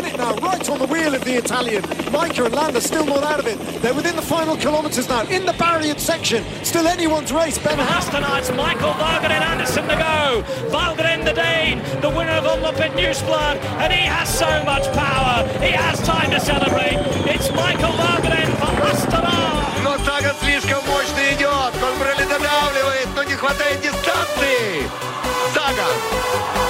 Panic now, right on the wheel of the Italian. Micah and Landa still not out of it. They're within the final kilometres now, in the barrier section. Still anyone's race. Ben Tonight's Michael Varganen Anderson to go. Varganen the Dane, the winner of Omloop at Newsblood, and he has so much power. He has time to celebrate. It's Michael Varganen for Astana. Но Саган слишком мощно идет. Конбрелли додавливает, но не хватает дистанции. Саган.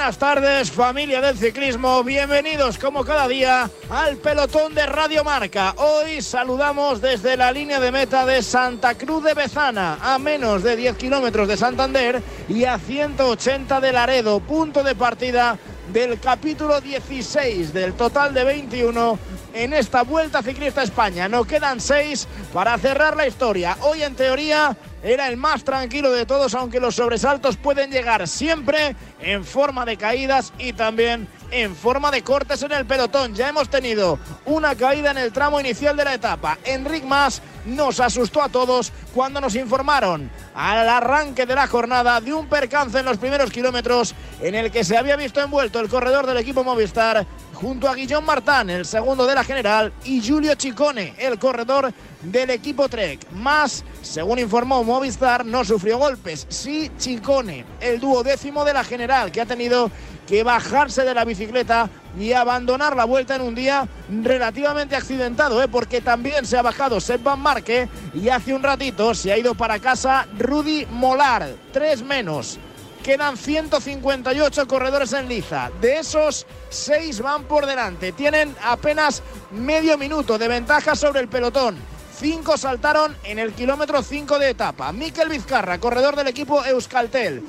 Buenas tardes, familia del ciclismo. Bienvenidos como cada día al pelotón de Radio Marca. Hoy saludamos desde la línea de meta de Santa Cruz de Bezana, a menos de 10 kilómetros de Santander y a 180 de Laredo, punto de partida del capítulo 16 del total de 21 en esta Vuelta Ciclista España. No quedan seis para cerrar la historia. Hoy en teoría era el más tranquilo de todos, aunque los sobresaltos pueden llegar siempre en forma de caídas y también en forma de cortes en el pelotón. Ya hemos tenido una caída en el tramo inicial de la etapa. Enric Mas nos asustó a todos cuando nos informaron al arranque de la jornada de un percance en los primeros kilómetros en el que se había visto envuelto el corredor del equipo Movistar junto a Guillón Martán, el segundo de la general, y Julio Chicone, el corredor del equipo Trek. Más, según informó Movistar, no sufrió golpes. Sí, Chicone, el duodécimo de la general, que ha tenido que bajarse de la bicicleta y abandonar la vuelta en un día relativamente accidentado, ¿eh? porque también se ha bajado Sepp Van Marke y hace un ratito se ha ido para casa Rudy Molar, tres menos. Quedan 158 corredores en liza. De esos, 6 van por delante. Tienen apenas medio minuto de ventaja sobre el pelotón. Cinco saltaron en el kilómetro 5 de etapa. Miquel Vizcarra, corredor del equipo Euskaltel.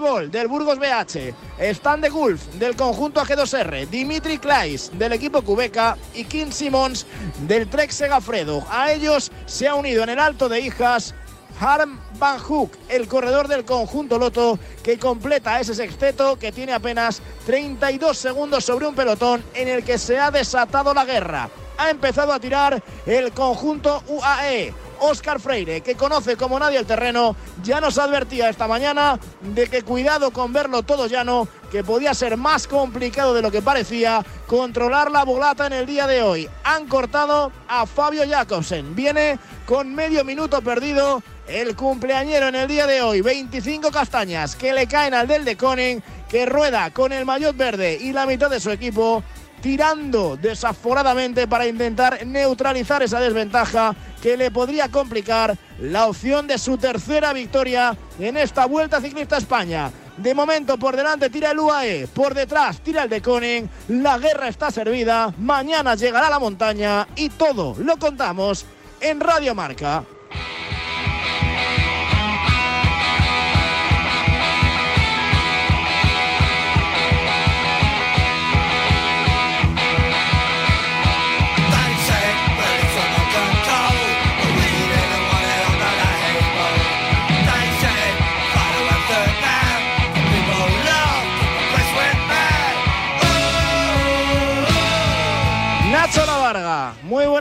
Bol del Burgos BH, Stan de Gulf del conjunto AG2R, Dimitri Klais del equipo Cubeca y Kim Simons del Trek Segafredo. A ellos se ha unido en el Alto de Hijas Harm Van Hook, el corredor del conjunto Loto, que completa ese sexteto que tiene apenas 32 segundos sobre un pelotón en el que se ha desatado la guerra. Ha empezado a tirar el conjunto UAE. Óscar Freire, que conoce como nadie el terreno, ya nos advertía esta mañana de que cuidado con verlo todo llano, que podía ser más complicado de lo que parecía controlar la volata en el día de hoy. Han cortado a Fabio Jacobsen. Viene con medio minuto perdido el cumpleañero en el día de hoy. 25 castañas que le caen al del de Koning, que rueda con el maillot verde y la mitad de su equipo tirando desaforadamente para intentar neutralizar esa desventaja que le podría complicar la opción de su tercera victoria en esta Vuelta Ciclista España. De momento por delante tira el UAE, por detrás tira el de Koning, la guerra está servida, mañana llegará la montaña y todo lo contamos en Radio Marca.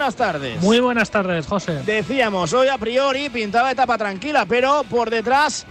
Buenas tardes. Muy buenas tardes, José. Decíamos, hoy a priori pintaba etapa tranquila, pero por detrás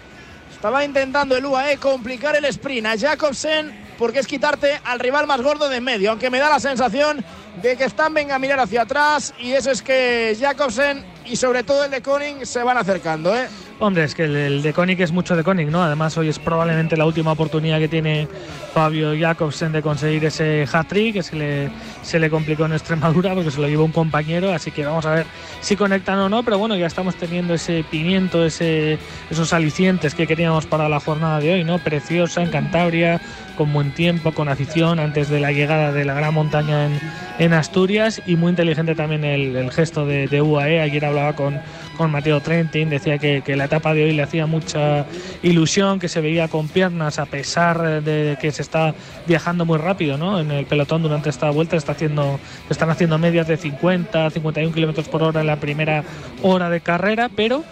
estaba intentando el UAE complicar el sprint a Jacobsen porque es quitarte al rival más gordo de en medio, aunque me da la sensación de que están venga a mirar hacia atrás y eso es que Jacobsen y sobre todo el de Koning se van acercando. ¿eh? Hombre, es que el, de Koenig es mucho de Koenig, ¿no? Además, hoy es probablemente la última oportunidad que tiene Fabio Jacobsen de conseguir ese hat-trick, que se le, se le complicó en Extremadura porque se lo llevó un compañero, así que vamos a ver si conectan o no, pero bueno, ya estamos teniendo ese pimiento, ese, esos alicientes que queríamos para la jornada de hoy, ¿no? Preciosa en Cantabria, con buen tiempo, con afición, antes de la llegada de la gran montaña en, en Asturias y muy inteligente también el, gesto de, de, UAE. Ayer hablaba con, con Mateo Trentin, decía que, la etapa de hoy le hacía mucha ilusión, que se veía con piernas a pesar de que se está viajando muy rápido ¿no? en el pelotón durante esta vuelta. Está haciendo, están haciendo medias de 50, 51 kilómetros por hora en la primera hora de carrera, pero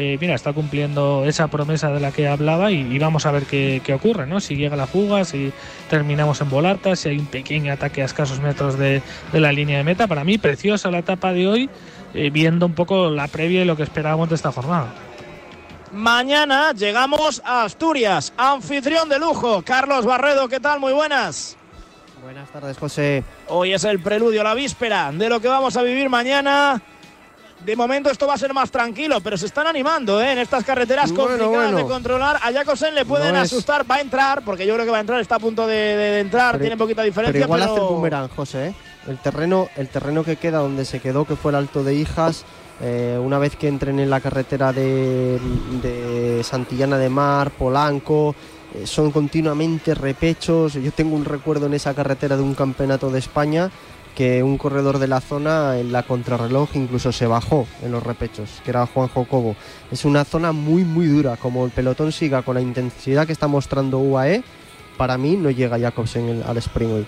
eh, mira, está cumpliendo esa promesa de la que hablaba y, vamos a ver qué, ocurre, ¿no? Si llega la fuga, si terminamos en volata, si hay un pequeño ataque a escasos metros de, la línea de meta. Para mí, preciosa la etapa de hoy, eh, viendo un poco la previa y lo que esperábamos de esta jornada. Mañana llegamos a Asturias, anfitrión de lujo, Carlos Barredo, ¿qué tal? Muy buenas. Buenas tardes, José. Hoy es el preludio, la víspera de lo que vamos a vivir mañana de momento esto va a ser más tranquilo, pero se están animando ¿eh? en estas carreteras complicadas de controlar. A Jacobsen le pueden asustar, va a entrar, porque yo creo que va a entrar, está a punto de, entrar, tiene poquita diferencia. Pero igual hace el boomerang, José. ¿eh? El, terreno, el terreno que queda donde se quedó, que fue el Alto de Hijas, eh, una vez que entren en la carretera de, Santillana de Mar, Polanco, son continuamente repechos. Yo tengo un recuerdo en esa carretera de un campeonato de España que un corredor de la zona en la contrarreloj incluso se bajó en los repechos, que era Juan Jocobo. Es una zona muy muy dura, como el pelotón siga con la intensidad que está mostrando UAE, para mí no llega Jacobsen al sprint hoy.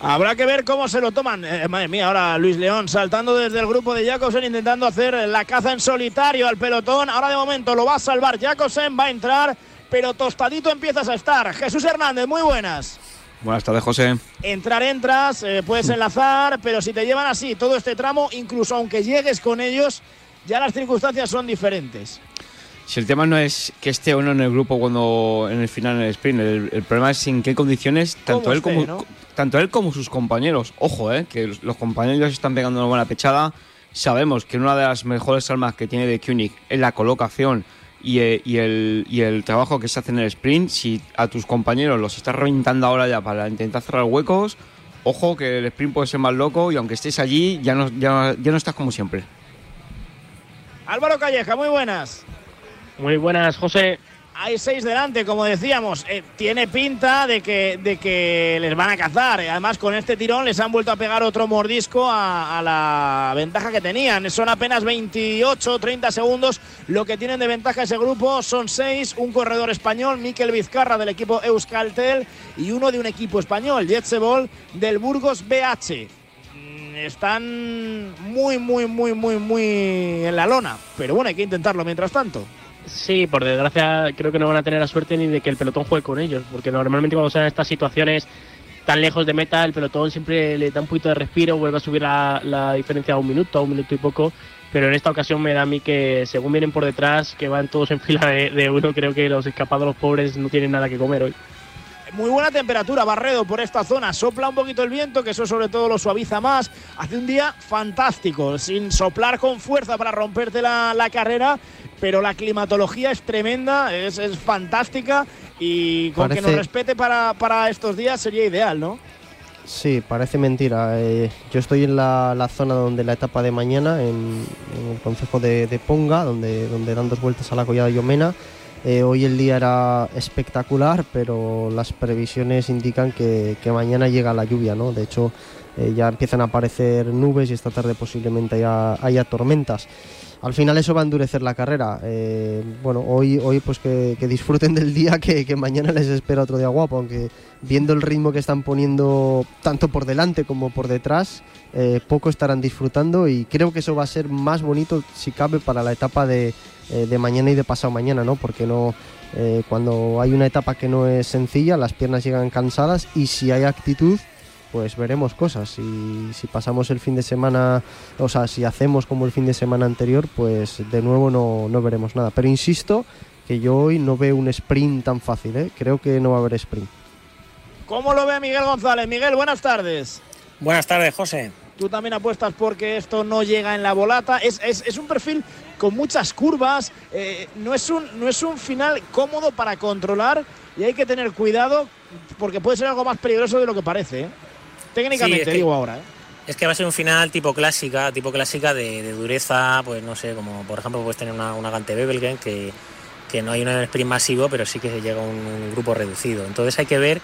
Habrá que ver cómo se lo toman. Eh, madre mía, ahora Luis León saltando desde el grupo de Jacobsen intentando hacer la caza en solitario al pelotón. Ahora de momento lo va a salvar Jacobsen, va a entrar, pero tostadito empiezas a estar. Jesús Hernández, muy buenas. Buenas tardes, José. Entrar, entras, eh, puedes enlazar, pero si te llevan así todo este tramo, incluso aunque llegues con ellos, ya las circunstancias son diferentes. Si el tema no es que esté o no en el grupo cuando en el final en el sprint, el, problema es en qué condiciones tanto él como tanto él como sus compañeros. Ojo, eh, que los compañeros están pegando una buena pechada. Sabemos que una de las mejores armas que tiene de Koenig es la colocación eh, y, el, trabajo que se hace en el sprint, si a tus compañeros los estás reventando ahora ya para intentar cerrar huecos, ojo que el sprint puede ser más loco y aunque estés allí ya no, ya, ya no estás como siempre. Álvaro Calleja, muy buenas. Muy buenas, José hay seis delante, como decíamos. Eh, tiene pinta de que, de que les van a cazar. Además, con este tirón les han vuelto a pegar otro mordisco a, la ventaja que tenían. Son apenas 28, 30 segundos. Lo que tienen de ventaja ese grupo son seis. Un corredor español, Miquel Vizcarra del equipo Euskaltel y uno de un equipo español, Jetsebol del Burgos BH mm, están muy, muy, muy, muy, muy en la lona. Pero bueno, hay que intentarlo mientras tanto. Sí, por desgracia creo que no van a tener la suerte ni de que el pelotón juegue con ellos, porque normalmente cuando se dan estas situaciones tan lejos de meta, el pelotón siempre le da un poquito de respiro, vuelve a subir la, diferencia a un minuto, a un minuto y poco, pero en esta ocasión me da a mí que según vienen por detrás, que van todos en fila de uno, creo que los escapados, los pobres, no tienen nada que comer hoy. Muy buena temperatura, Barredo, por esta zona. Sopla un poquito el viento, que eso sobre todo lo suaviza más. Hace un día fantástico, sin soplar con fuerza para romperte la, carrera, pero la climatología es tremenda, es, fantástica y con que nos respete para, estos días sería ideal, ¿no? Sí, parece mentira. Eh, yo estoy en la, zona donde la etapa de mañana, en, el concejo de, Ponga, donde, donde dan dos vueltas a la collada de Yomena eh, hoy el día era espectacular, pero las previsiones indican que, mañana llega la lluvia, ¿no? De hecho, eh, ya empiezan a aparecer nubes y esta tarde posiblemente haya, tormentas. Al final eso va a endurecer la carrera. Eh, bueno, hoy, hoy pues que, disfruten del día, que, mañana les espera otro día guapo, aunque viendo el ritmo que están poniendo tanto por delante como por detrás, poco estarán disfrutando y creo que eso va a ser más bonito si cabe para la etapa de, eh, de mañana y de pasado mañana, ¿no? Porque no, eh, cuando hay una etapa que no es sencilla, las piernas llegan cansadas y si hay actitud, pues veremos cosas. Y si pasamos el fin de semana, o sea, si hacemos como el fin de semana anterior, pues de nuevo no, no veremos nada. Pero insisto que yo hoy no veo un sprint tan fácil, ¿eh? creo que no va a haber sprint. ¿Cómo lo ve Miguel González? Miguel, buenas tardes. Buenas tardes, José. Tú también apuestas porque esto no llega en la volata. Es, es, un perfil con muchas curvas. Eh, no, es un, no es un final cómodo para controlar y hay que tener cuidado porque puede ser algo más peligroso de lo que parece. ¿eh? Técnicamente, digo ahora. ¿eh? Es que va a ser un final tipo clásica, tipo clásica de, dureza, pues no sé, como por ejemplo puedes tener una, una Gante Bebelgen que, que no hay un sprint masivo, pero sí que se llega a un, grupo reducido. Entonces hay que ver,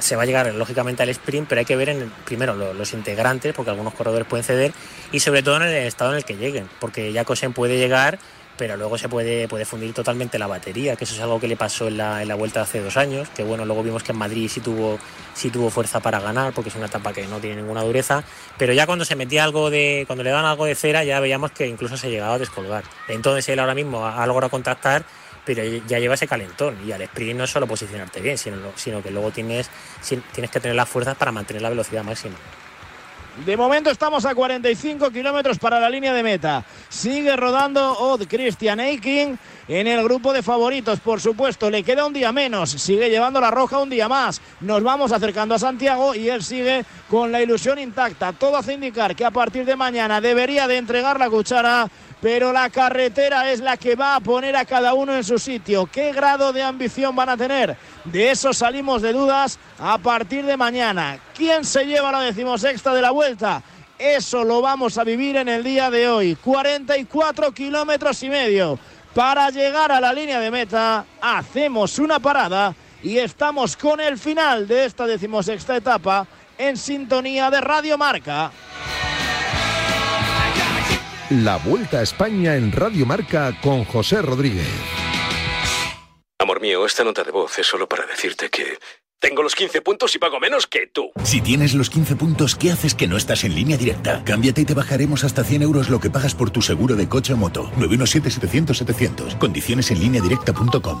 se va a llegar lógicamente al sprint, pero hay que ver en primero los, integrantes, porque algunos corredores pueden ceder, y sobre todo en el estado en el que lleguen, porque Jacobsen puede llegar pero luego se puede, puede fundir totalmente la batería, que eso es algo que le pasó en la, en la vuelta hace dos años, que bueno, luego vimos que en Madrid sí tuvo, sí tuvo fuerza para ganar, porque es una etapa que no tiene ninguna dureza, pero ya cuando se metía algo de, cuando le daban algo de cera, ya veíamos que incluso se llegaba a descolgar. Entonces él ahora mismo ha, logrado contactar pero ya lleva ese calentón y al sprint no es solo posicionarte bien, sino, que luego tienes, tienes que tener las fuerzas para mantener la velocidad máxima. De momento estamos a 45 kilómetros para la línea de meta. Sigue rodando Odd Christian Eiking en el grupo de favoritos. Por supuesto, le queda un día menos. Sigue llevando la roja un día más. Nos vamos acercando a Santiago y él sigue con la ilusión intacta. Todo hace indicar que a partir de mañana debería de entregar la cuchara pero la carretera es la que va a poner a cada uno en su sitio. ¿Qué grado de ambición van a tener? De eso salimos de dudas a partir de mañana. ¿Quién se lleva la decimosexta de la vuelta? Eso lo vamos a vivir en el día de hoy. 44 kilómetros y medio. Para llegar a la línea de meta, hacemos una parada y estamos con el final de esta decimosexta etapa en sintonía de Radio Marca. La Vuelta a España en Radio Marca con José Rodríguez. Amor mío, esta nota de voz es solo para decirte que tengo los 15 puntos y pago menos que tú. Si tienes los 15 puntos, ¿qué haces que no estás en línea directa? Cámbiate y te bajaremos hasta 100 euros lo que pagas por tu seguro de coche o moto. 917-700-700. Condiciones en línea directa.com.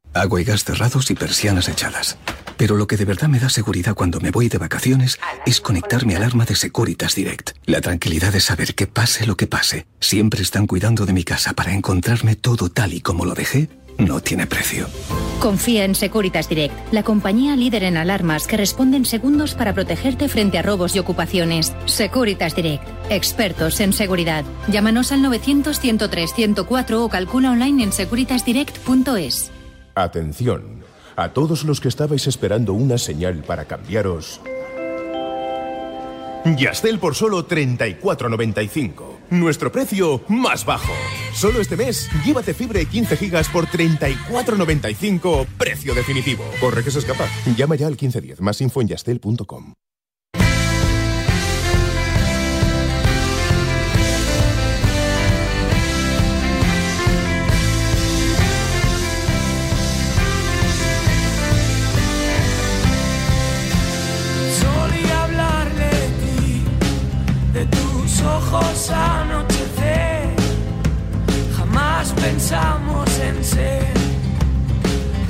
Agua y gas cerrados y persianas echadas. Pero lo que de verdad me da seguridad cuando me voy de vacaciones es conectar mi alarma de Securitas Direct. La tranquilidad de saber que pase lo que pase, siempre están cuidando de mi casa para encontrarme todo tal y como lo dejé, no tiene precio. Confía en Securitas Direct, la compañía líder en alarmas que responden segundos para protegerte frente a robos y ocupaciones. Securitas Direct, expertos en seguridad. Llámanos al 900 103 104 o calcula online en securitasdirect.es. Atención, a todos los que estabais esperando una señal para cambiaros. Yastel por solo 34.95. Nuestro precio más bajo. Solo este mes, llévate fibra 15 gigas por 34.95. Precio definitivo. Corre que se escapa. Llama ya al 1510. Más info en yastel.com. jamás pensamos en ser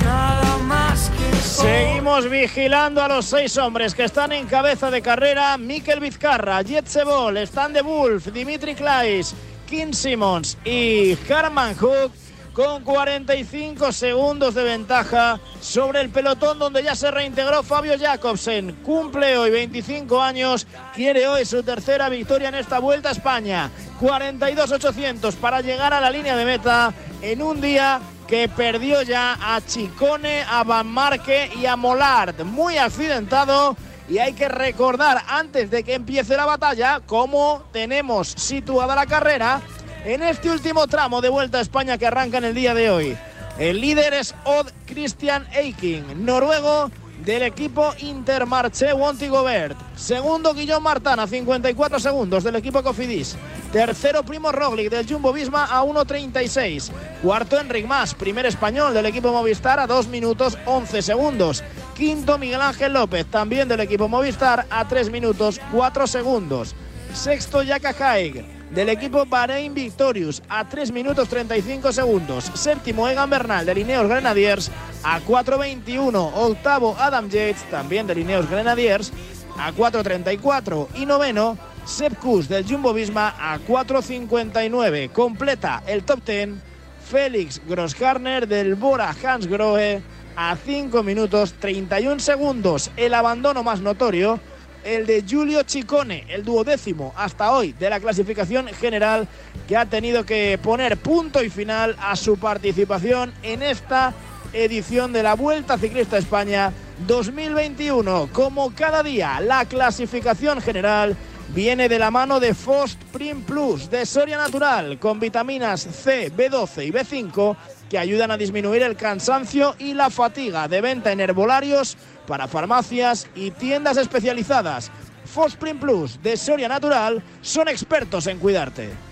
nada más que Seguimos vigilando a los seis hombres que están en cabeza de carrera: Mikel Vizcarra, Jetsebol, Stan de Wolf, Dimitri Klais, Kim Simmons y Herman Hook con 45 segundos de ventaja sobre el pelotón donde ya se reintegró Fabio Jacobsen. Cumple hoy 25 años, quiere hoy su tercera victoria en esta Vuelta a España. 42-800 para llegar a la línea de meta en un día que perdió ya a Chicone, a Van Marque y a Molard. Muy accidentado y hay que recordar antes de que empiece la batalla cómo tenemos situada la carrera en este último tramo de Vuelta a España que arranca en el día de hoy. El líder es Odd Christian Eiking, noruego del equipo Intermarché Wanty Gobert. Segundo Guillón Martana, 54 segundos del equipo Cofidis. Tercero Primo Roglic del Jumbo Visma a 1.36. Cuarto Enric Mas, primer español del equipo Movistar a 2 minutos 11 segundos. Quinto Miguel Ángel López, también del equipo Movistar a 3 minutos 4 segundos. Sexto Yaka Haig del equipo Bahrein Victorious a 3 minutos 35 segundos. Séptimo Egan Bernal de Lineos Grenadiers a 4.21. Octavo Adam Yates también de Lineos Grenadiers a 4.34. Y noveno Sepp Kuss del Jumbo Visma a 4.59. Completa el top 10 Félix Grossharner del Bora Hans Grohe a 5 minutos 31 segundos. El abandono más notorio el de Giulio Ciccone, el duodécimo hasta hoy de la clasificación general, que ha tenido que poner punto y final a su participación en esta edición de la Vuelta Ciclista España 2021. Como cada día, la clasificación general viene de la mano de Fost Prim Plus de Soria Natural con vitaminas C, B12 y B5 que ayudan a disminuir el cansancio y la fatiga de venta en herbolarios para farmacias y tiendas especializadas. Fosprin Plus de Soria Natural son expertos en cuidarte.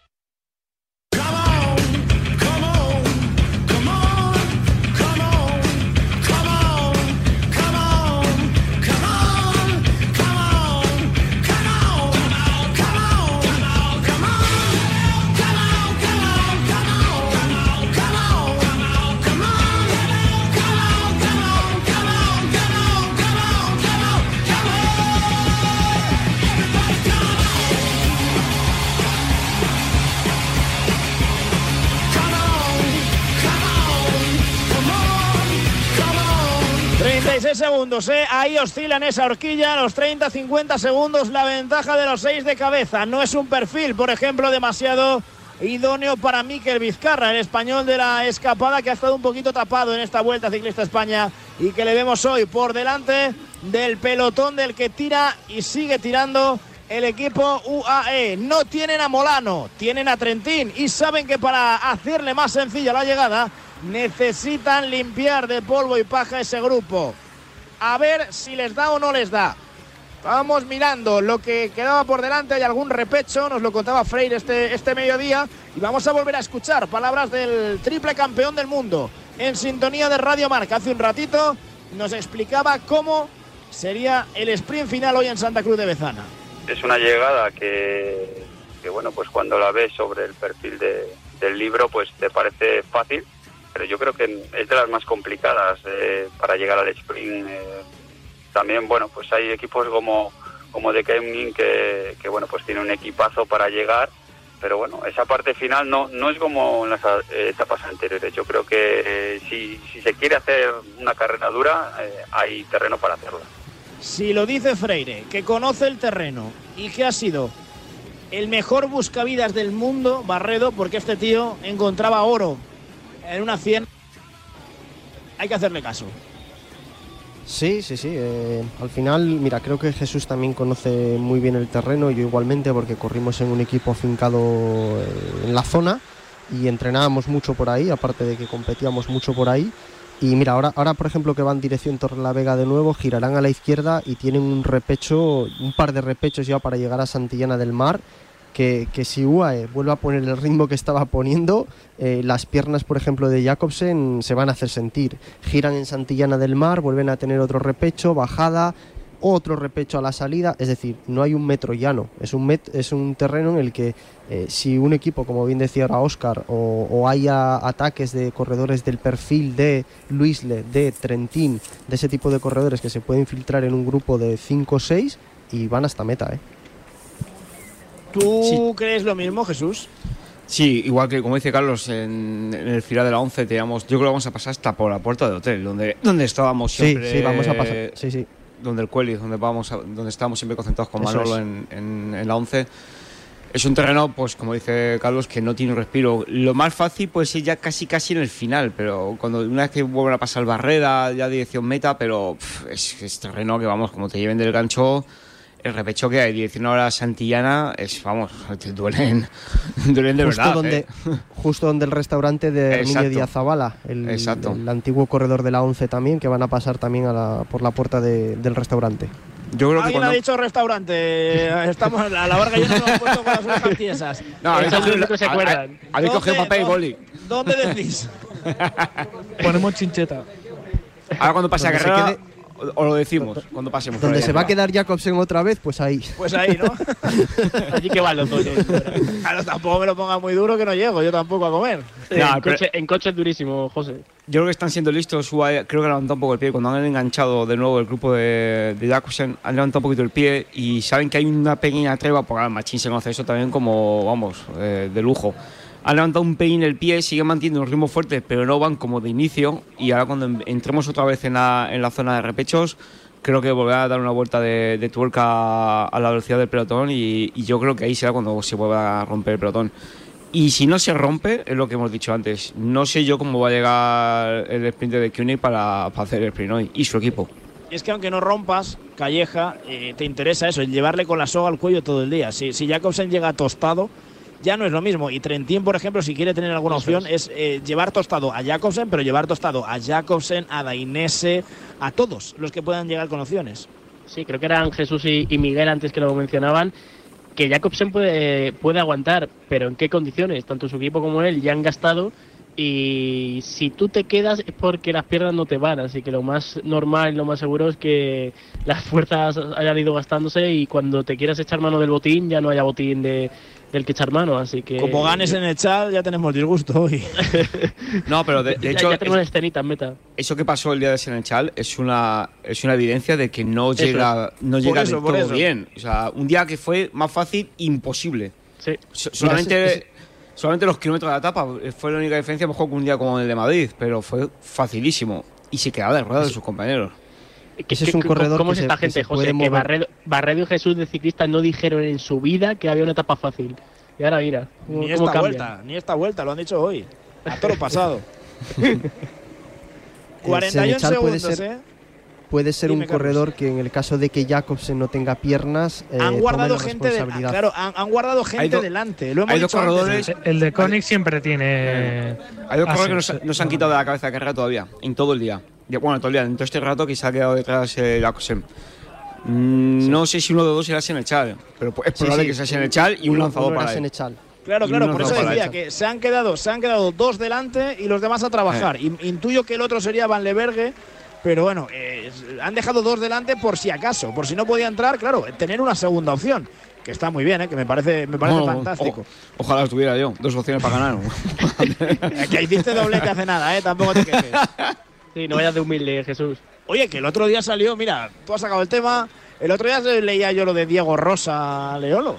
Segundos, ¿eh? ahí oscila en esa horquilla, los 30-50 segundos, la ventaja de los 6 de cabeza. No es un perfil, por ejemplo, demasiado idóneo para Miquel Vizcarra, el español de la escapada que ha estado un poquito tapado en esta vuelta ciclista España y que le vemos hoy por delante del pelotón del que tira y sigue tirando el equipo UAE. No tienen a Molano, tienen a Trentín y saben que para hacerle más sencilla la llegada necesitan limpiar de polvo y paja ese grupo a ver si les da o no les da. Vamos mirando lo que quedaba por delante, hay algún repecho, nos lo contaba Freire este, este mediodía, y vamos a volver a escuchar palabras del triple campeón del mundo en sintonía de Radio Marca. Hace un ratito nos explicaba cómo sería el sprint final hoy en Santa Cruz de Bezana. Es una llegada que, bueno, pues cuando la ves sobre el perfil del libro, pues te parece fácil, pero yo creo que es de las más complicadas eh, para llegar al sprint. Eh, también, bueno, pues hay equipos como, como de Kemning que, que, bueno, pues tiene un equipazo para llegar, pero bueno, esa parte final no, no es como en las eh, etapas anteriores. Yo creo que si, si, se quiere hacer una carrera dura, hay terreno para hacerla. Si lo dice Freire, que conoce el terreno y que ha sido el mejor buscavidas del mundo, Barredo, porque este tío encontraba oro en una 100 hay que hacerle caso. Sí, sí, sí. Eh, al final, mira, creo que Jesús también conoce muy bien el terreno, yo igualmente, porque corrimos en un equipo afincado eh, en la zona y entrenábamos mucho por ahí, aparte de que competíamos mucho por ahí. Y mira, ahora, ahora por ejemplo que van dirección Torre la Vega de nuevo, girarán a la izquierda y tienen un repecho, un par de repechos ya para llegar a Santillana del Mar que, si UAE vuelve a poner el ritmo que estaba poniendo, eh, las piernas, por ejemplo, de Jacobsen se van a hacer sentir. Giran en Santillana del Mar, vuelven a tener otro repecho, bajada, otro repecho a la salida, es decir, no hay un metro llano, es un, es un terreno en el que eh, si un equipo, como bien decía ahora Oscar, o, o haya ataques de corredores del perfil de Luisle, de Trentín, de ese tipo de corredores que se pueden filtrar en un grupo de 5 o 6 y van hasta meta, ¿eh? ¿Tú crees lo mismo, Jesús? Sí, igual que como dice Carlos, en, el final de la 11 teníamos, yo creo que vamos a pasar hasta por la puerta del hotel, donde, donde estábamos siempre. Sí, sí, vamos a pasar. Sí, sí. donde el Cueli, donde vamos, donde estamos siempre concentrados con Manolo en, en, la 11. Es un terreno, pues como dice Carlos, que no tiene respiro. Lo más fácil puede ser ya casi casi en el final, pero cuando una vez que vuelven a pasar barrera, ya dirección meta, pero es, es terreno que vamos, como te lleven del gancho, el repecho que hay 19 horas Santillana es, vamos, te duelen, duelen de justo verdad. Donde, ¿eh? Justo donde el restaurante de Niño Díaz Zavala, el, el, antiguo corredor de la 11 también, que van a pasar también a la, por la puerta de, del restaurante. Yo creo Alguien ha dicho restaurante. Estamos a la barca y nos hemos puesto con las orejas tiesas. No, habéis cogido, se acuerdan. Habéis cogido papel y boli. ¿Dónde decís? Ponemos chincheta. Ahora cuando pase a carrera o lo decimos cuando pasemos. Donde se va a quedar Jacobsen otra vez, pues ahí. Pues ahí, ¿no? Allí que van los dos. Claro, tampoco me lo ponga muy duro que no llego, yo tampoco a comer. en, coche, es durísimo, José. Yo creo que están siendo listos. Creo que han levantado un poco el pie. Cuando han enganchado de nuevo el grupo de, de Jacobsen, han levantado un poquito el pie y saben que hay una pequeña treva, porque Machín se conoce eso también como, vamos, eh, de lujo han levantado un pelín el pie, siguen manteniendo un ritmo fuerte, pero no van como de inicio. Y ahora cuando entremos otra vez en la, en la zona de repechos, creo que volverá a dar una vuelta de, tuerca a la velocidad del pelotón y, yo creo que ahí será cuando se vuelva a romper el pelotón. Y si no se rompe, es lo que hemos dicho antes, no sé yo cómo va a llegar el sprint de Koenig para, para hacer el sprint hoy y su equipo. Y es que aunque no rompas, Calleja, eh, te interesa eso, el llevarle con la soga al cuello todo el día. Si, si Jacobsen llega tostado, ya no es lo mismo. Y Trentín, por ejemplo, si quiere tener alguna opción, es, eh, llevar tostado a Jacobsen, pero llevar tostado a Jacobsen, a Dainese, a todos los que puedan llegar con opciones. Sí, creo que eran Jesús y, Miguel antes que lo mencionaban que Jacobsen puede, puede aguantar, pero ¿en qué condiciones? Tanto su equipo como él ya han gastado y si tú te quedas es porque las piernas no te van, así que lo más normal y lo más seguro es que las fuerzas hayan ido gastándose y cuando te quieras echar mano del botín ya no haya botín de, del que echar mano, así que... Como ganes en el chat ya tenemos disgusto hoy. no, pero de, hecho... Ya, tenemos escenita en meta. Eso que pasó el día de Senechal es una, es una evidencia de que no llega, no llega todo bien. O sea, un día que fue más fácil, imposible. Sí. solamente... Solamente los kilómetros de la etapa fue la única diferencia, mejor que un día como el de Madrid, pero fue facilísimo. Y se quedaba de ruedas de sus compañeros. Ese es un corredor ¿Cómo es esta gente, José? Que Barredo, y Jesús de ciclista no dijeron en su vida que había una etapa fácil. Y ahora mira. Ni esta vuelta, ni esta vuelta, lo han dicho hoy. A todo lo pasado. 41 segundos, ¿eh? puede ser un corredor que en el caso de que Jacobsen no tenga piernas eh, han guardado gente claro han, guardado gente delante lo hemos hay dos corredores el de Koenig siempre tiene hay dos corredores que no, se han quitado de la cabeza de carrera todavía en todo el día bueno todo el día en todo este rato que se ha quedado detrás eh, Jacobsen mm, no sé si uno de dos será Senechal pero es probable que sea Senechal y un lanzador para él. Claro, claro, por eso decía que se han quedado, se han quedado dos delante y los demás a trabajar. Eh. Intuyo que el otro sería Van Levergue, pero bueno, eh, han dejado dos delante por si acaso, por si no podía entrar, claro, tener una segunda opción. Que está muy bien, ¿eh? que me parece, me parece fantástico. ojalá tuviera yo, dos opciones para ganar. que hiciste doblete hace nada, ¿eh? tampoco te quejes. Sí, no vayas de humilde, Jesús. Oye, que el otro día salió, mira, tú has sacado el tema. El otro día leía yo lo de Diego Rosa Leolo.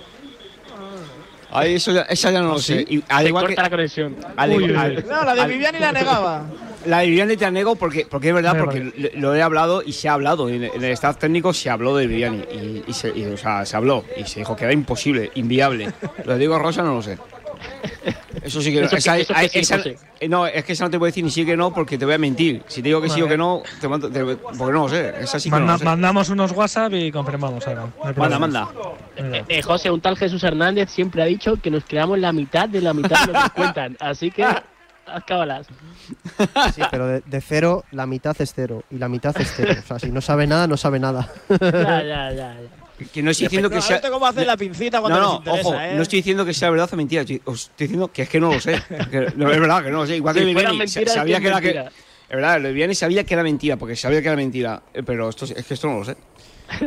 Ay, eso ya, esa ya no lo ¿Ah, sé. Y, al igual que, la conexión. no, la de Viviani la negaba. La de Viviani te la nego porque, porque es verdad, porque lo he hablado y se ha hablado. En el staff técnico se habló de Viviani. Y, se, o sea, se habló y se dijo que era imposible, inviable. Lo de Diego Rosa no lo sé. Eso sí que no. Eh, no, es que esa no te voy a decir ni sí que no porque te voy a mentir. Si te digo que sí o que no, te, porque no lo sé. Esa sí que no Mandamos unos WhatsApp y confirmamos. manda, manda. Eh, eh, José, un tal Jesús Hernández siempre ha dicho que nos creamos la mitad de la mitad de lo que cuentan. Así que haz cabalas. Sí, pero de, cero, la mitad es cero. Y la mitad es cero. O sea, si no sabe nada, no sabe nada. ya, ya, ya que no estoy diciendo que sea. cómo hacer la pincita cuando no, no, ojo, ¿eh? no estoy diciendo que sea verdad o mentira. Os estoy diciendo que es que no lo sé. no, es verdad que no lo sé. Igual que Viviani sabía que era que. Es verdad, Viviani sabía que era mentira, porque sabía que era mentira. Eh, pero esto, es que esto no lo sé.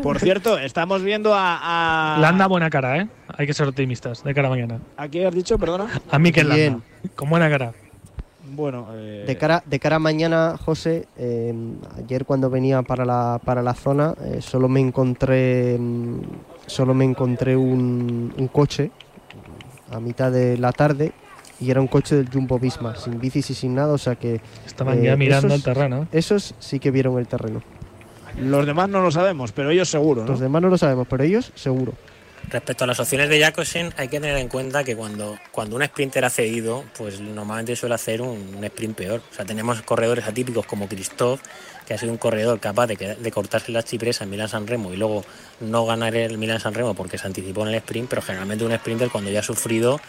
Por cierto, estamos viendo a, a. Landa buena cara, ¿eh? Hay que ser optimistas, de cara a mañana. ¿A quién has dicho, perdona? A mí que Landa. Con buena cara. Bueno, eh, de, cara, de cara a mañana, José, eh, ayer cuando venía para la, para la zona, eh, solo me encontré, mm, solo me encontré un, un, coche a mitad de la tarde y era un coche del Jumbo Visma, sin bicis y sin nada, o sea que... Estaban ya mirando el terreno. Esos sí que vieron el terreno. Los demás no lo sabemos, pero ellos seguro. ¿no? Los demás no lo sabemos, pero ellos seguro. Respecto a las opciones de Jakobsen, hay que tener en cuenta que cuando, cuando un sprinter ha cedido, pues normalmente suele hacer un, sprint peor. O sea, tenemos corredores atípicos como Christoph, que ha sido un corredor capaz de, de cortarse la chipresa en Milan San Remo y luego no ganar el Milan San Remo porque se anticipó en el sprint, pero generalmente un sprinter cuando ya ha sufrido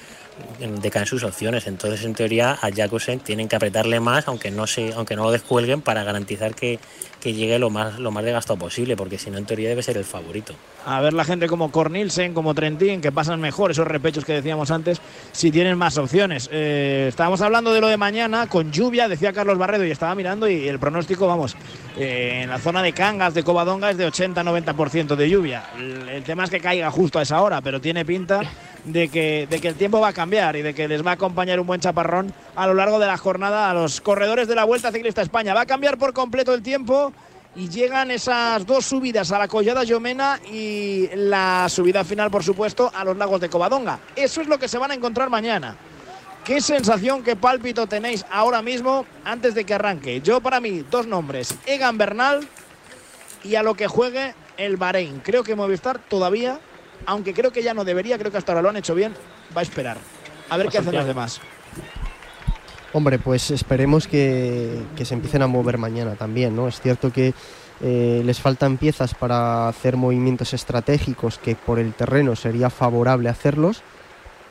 decaen sus opciones. Entonces, en teoría, a Jakobsen tienen que apretarle más, aunque no se, aunque no lo descuelguen, para garantizar que, que llegue lo más, lo más desgastado posible, porque si no, en teoría debe ser el favorito. A ver la gente como Cornilsen, como Trentin, que pasan mejor esos repechos que decíamos antes, si tienen más opciones. Eh, estábamos hablando de lo de mañana, con lluvia, decía Carlos Barredo, y estaba mirando, y el pronóstico, vamos, eh, en la zona de Cangas, de Covadonga, es de 80-90% de lluvia. El, el tema es que caiga justo a esa hora, pero tiene pinta de que, de que el tiempo va a cambiar y de que les va a acompañar un buen chaparrón a lo largo de la jornada a los corredores de la Vuelta Ciclista España. Va a cambiar por completo el tiempo y llegan esas dos subidas a la Collada Llomena y la subida final, por supuesto, a los lagos de Covadonga. Eso es lo que se van a encontrar mañana. ¿Qué sensación, qué pálpito tenéis ahora mismo antes de que arranque? Yo, para mí, dos nombres: Egan Bernal y a lo que juegue el Bahrein. Creo que Movistar todavía, aunque creo que ya no debería, creo que hasta ahora lo han hecho bien, va a esperar. A ver qué hacen los demás. Hombre, pues esperemos que, que se empiecen a mover mañana también, ¿no? Es cierto que eh, les faltan piezas para hacer movimientos estratégicos que por el terreno sería favorable hacerlos,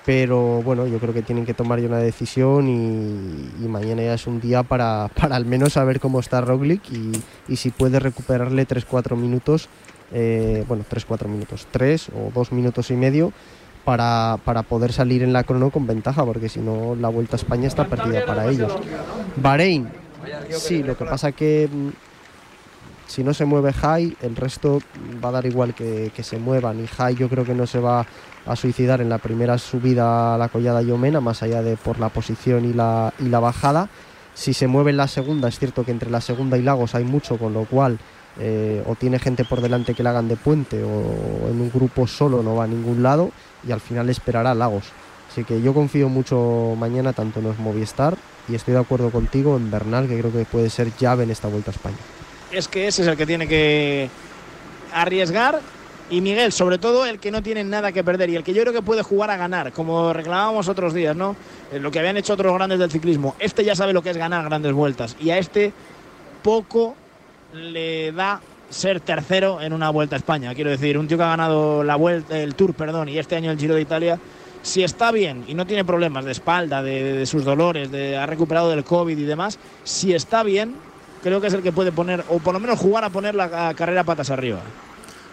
pero bueno, yo creo que tienen que tomar ya una decisión y, y mañana ya es un día para, para al menos saber cómo está Roglic y, y si puede recuperarle 3-4 minutos, eh, bueno, 3-4 minutos, 3 o 2 minutos y medio para, para poder salir en la crono con ventaja, porque si no la Vuelta a España está perdida para ellos. Bahrein, sí, lo que pasa que mm, si no se mueve Jai, el resto va a dar igual que, que se muevan. Y Jai yo creo que no se va a suicidar en la primera subida a la collada Yomena, más allá de por la posición y la, y la bajada. Si se mueve en la segunda, es cierto que entre la segunda y Lagos hay mucho, con lo cual eh, o tiene gente por delante que la hagan de puente o en un grupo solo no va a ningún lado y al final esperará Lagos. Así que yo confío mucho mañana tanto en los Movistar y estoy de acuerdo contigo en Bernal, que creo que puede ser llave en esta Vuelta a España. Es que ese es el que tiene que arriesgar y Miguel, sobre todo el que no tiene nada que perder y el que yo creo que puede jugar a ganar, como reclamábamos otros días, ¿no? Eh, Lo que habían hecho otros grandes del ciclismo. Este ya sabe lo que es ganar grandes vueltas y a este poco le da ser tercero en una vuelta a España. Quiero decir, un tío que ha ganado la vuelta, el Tour, perdón, y este año el Giro de Italia, si está bien y no tiene problemas de espalda, de, sus dolores, de ha recuperado del COVID y demás, si está bien, creo que es el que puede poner, o por lo menos jugar a poner la carrera patas arriba.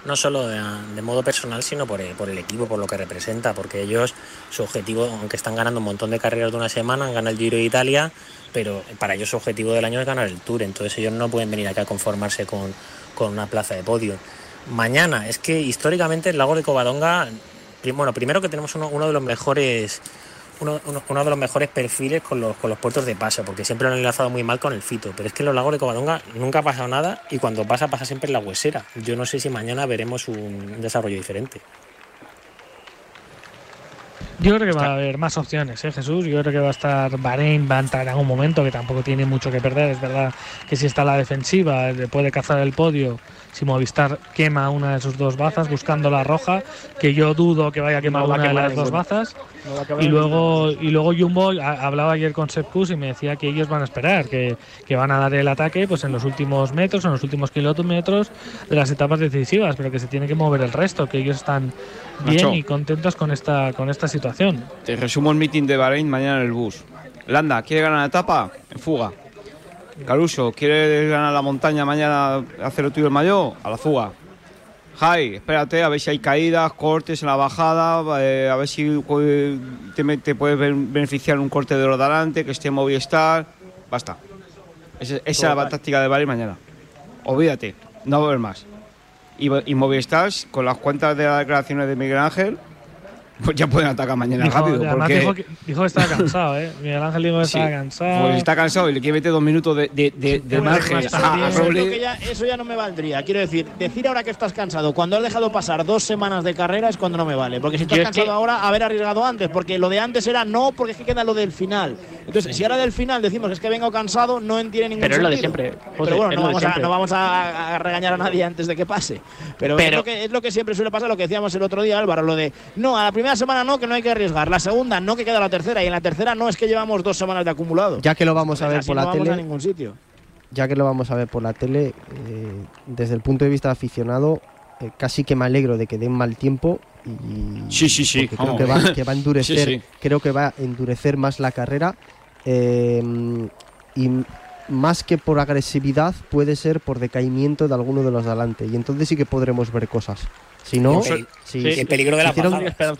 no solo de, modo personal, sino por el, equipo, por lo que representa, porque ellos, su objetivo, aunque están ganando un montón de carreras de una semana, han el Giro de Italia, pero para ellos su objetivo del año es ganar el Tour, entonces ellos no pueden venir acá a conformarse con, con una plaza de podio. Mañana, es que históricamente el lago de Covadonga, bueno, primero que tenemos uno, uno de los mejores uno, uno- uno de los mejores perfiles con los, con los puertos de paso, porque siempre lo han enlazado muy mal con el fito. Pero es que en los lagos de Covadonga nunca ha pasado nada y cuando pasa, pasa siempre en la huesera. Yo no sé si mañana veremos un desarrollo diferente. Yo creo que va a haber más opciones, ¿eh, Jesús. Yo creo que va a estar Bahrein, va a entrar en algún momento que tampoco tiene mucho que perder. Es verdad que si está la defensiva, le puede cazar el podio. Si Movistar quema una de sus dos bazas buscando la roja, que yo dudo que vaya a quemar No una de las dos bazas. A Y luego, y luego Jumbo a- hablaba ayer con Sepp Kuss y me decía que ellos van a esperar, que, que van a dar el ataque pues en los últimos metros, en los últimos kilómetros de las etapas decisivas, pero que se tiene que mover el resto, que ellos están bien Nacho. y contentos con esta, con esta situación. Te resumo el meeting de Bahrein mañana en el bus. Landa, ¿quiere ganar la etapa? En fuga. Caruso, ¿quiere ganar la montaña mañana, hacer lo tuyo el mayo? A la fuga. Jai, espérate, a ver si hay caídas, cortes en la bajada, eh, a ver si te, puedes ben- beneficiar un corte de los de adelante, que esté Movistar. Basta. Esa, esa es la táctica de Bahrein mañana. Olvídate, no va a haber más. Y, y Movistar, con las cuentas de las declaraciones de Miguel Ángel, pues ya pueden atacar mañana Dijo, rápido. Porque, dijo, que, dijo que estaba cansado, ¿eh? Miguel Ángel dijo que Sí, estaba cansado. pues está cansado y le quiere meter dos minutos de, de, de, de Bueno, margen eso, a, a eso es lo Roglic. que ya, eso ya no me valdría. Quiero decir, decir ahora que estás cansado cuando has dejado pasar dos semanas de carrera es cuando no me vale. Porque si estás Yo es cansado que- ahora, haber arriesgado antes. Porque lo de antes era no, porque es que queda lo del final. Entonces, si ahora del final decimos es que vengo cansado, no tiene ningún Pero es lo de siempre, José, Pero bueno, es no vamos, a, siempre. no vamos a, a regañar a nadie antes de que pase. Pero, Es, lo que, es lo que siempre suele pasar, lo que decíamos el otro día, Álvaro, lo de no, a la primera semana no, que no hay que arriesgar. La segunda no, que queda la tercera. Y en la tercera no, es que llevamos dos semanas de acumulado. Ya que lo vamos a Pues ver así por no la vamos tele. a ningún sitio. ya que lo vamos a ver por la tele, eh, desde el punto de vista aficionado, eh, casi que me alegro de que den mal tiempo y Sí, sí, sí, creo que va, que va a endurecer, Sí, sí. creo que va a endurecer más la carrera eh, y más que por agresividad puede ser por decaimiento de alguno de los de adelante y entonces sí que podremos ver cosas. Si no, En peli- si- en peligro de la hicieron- bajada.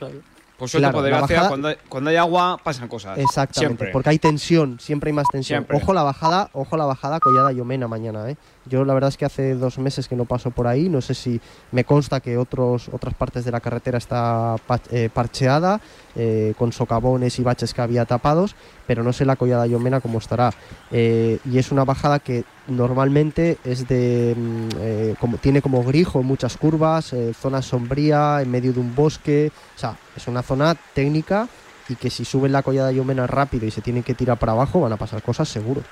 Por suerte, Claro, por la desgracia, bajada- cuando, hay, cuando hay agua pasan cosas. Exactamente, Siempre. porque hay tensión, siempre hay más tensión. Siempre. Ojo la bajada, ojo la bajada Collada y Omena mañana, ¿eh? Yo la verdad es que hace dos meses que no paso por ahí, no sé si me consta que otros, otras partes de la carretera está eh, parcheada, eh, con socavones y baches que había tapados, pero no sé la Collada y Omena cómo estará. Eh, y es una bajada que normalmente es de mm, como tiene como grijo muchas curvas, zona sombría, en medio de un bosque, o sea, es una zona técnica y que si suben la collada y Omena rápido y se tienen que tirar para abajo van a pasar cosas seguro.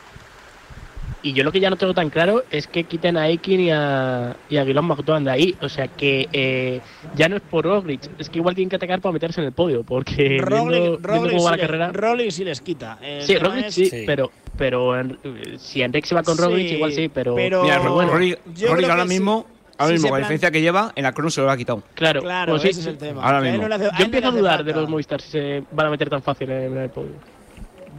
Y yo lo que ya no tengo tan claro es que quiten a Aikin y a, y a Martin de ahí. O sea que eh, ya no es por Roglic, es que igual tienen que atacar para meterse en el podio. Porque viendo, Roglic, viendo Roglic cómo va sí la le- carrera. Roglic sí les quita. El Sí, Roglic es- sí, pero, pero en- eh, si Enric se va con Roglic, Sí, igual sí, pero. pero- Mira, bueno, Roglic, ahora que sí. mismo, ahora mismo con la diferencia que lleva, en la crono se lo ha quitado. Claro, Claro, pues sí, ese es el tema. Ahora mismo. no hace- Yo no empiezo a dudar falta. de los Movistar si se van a meter tan fácil en el podio.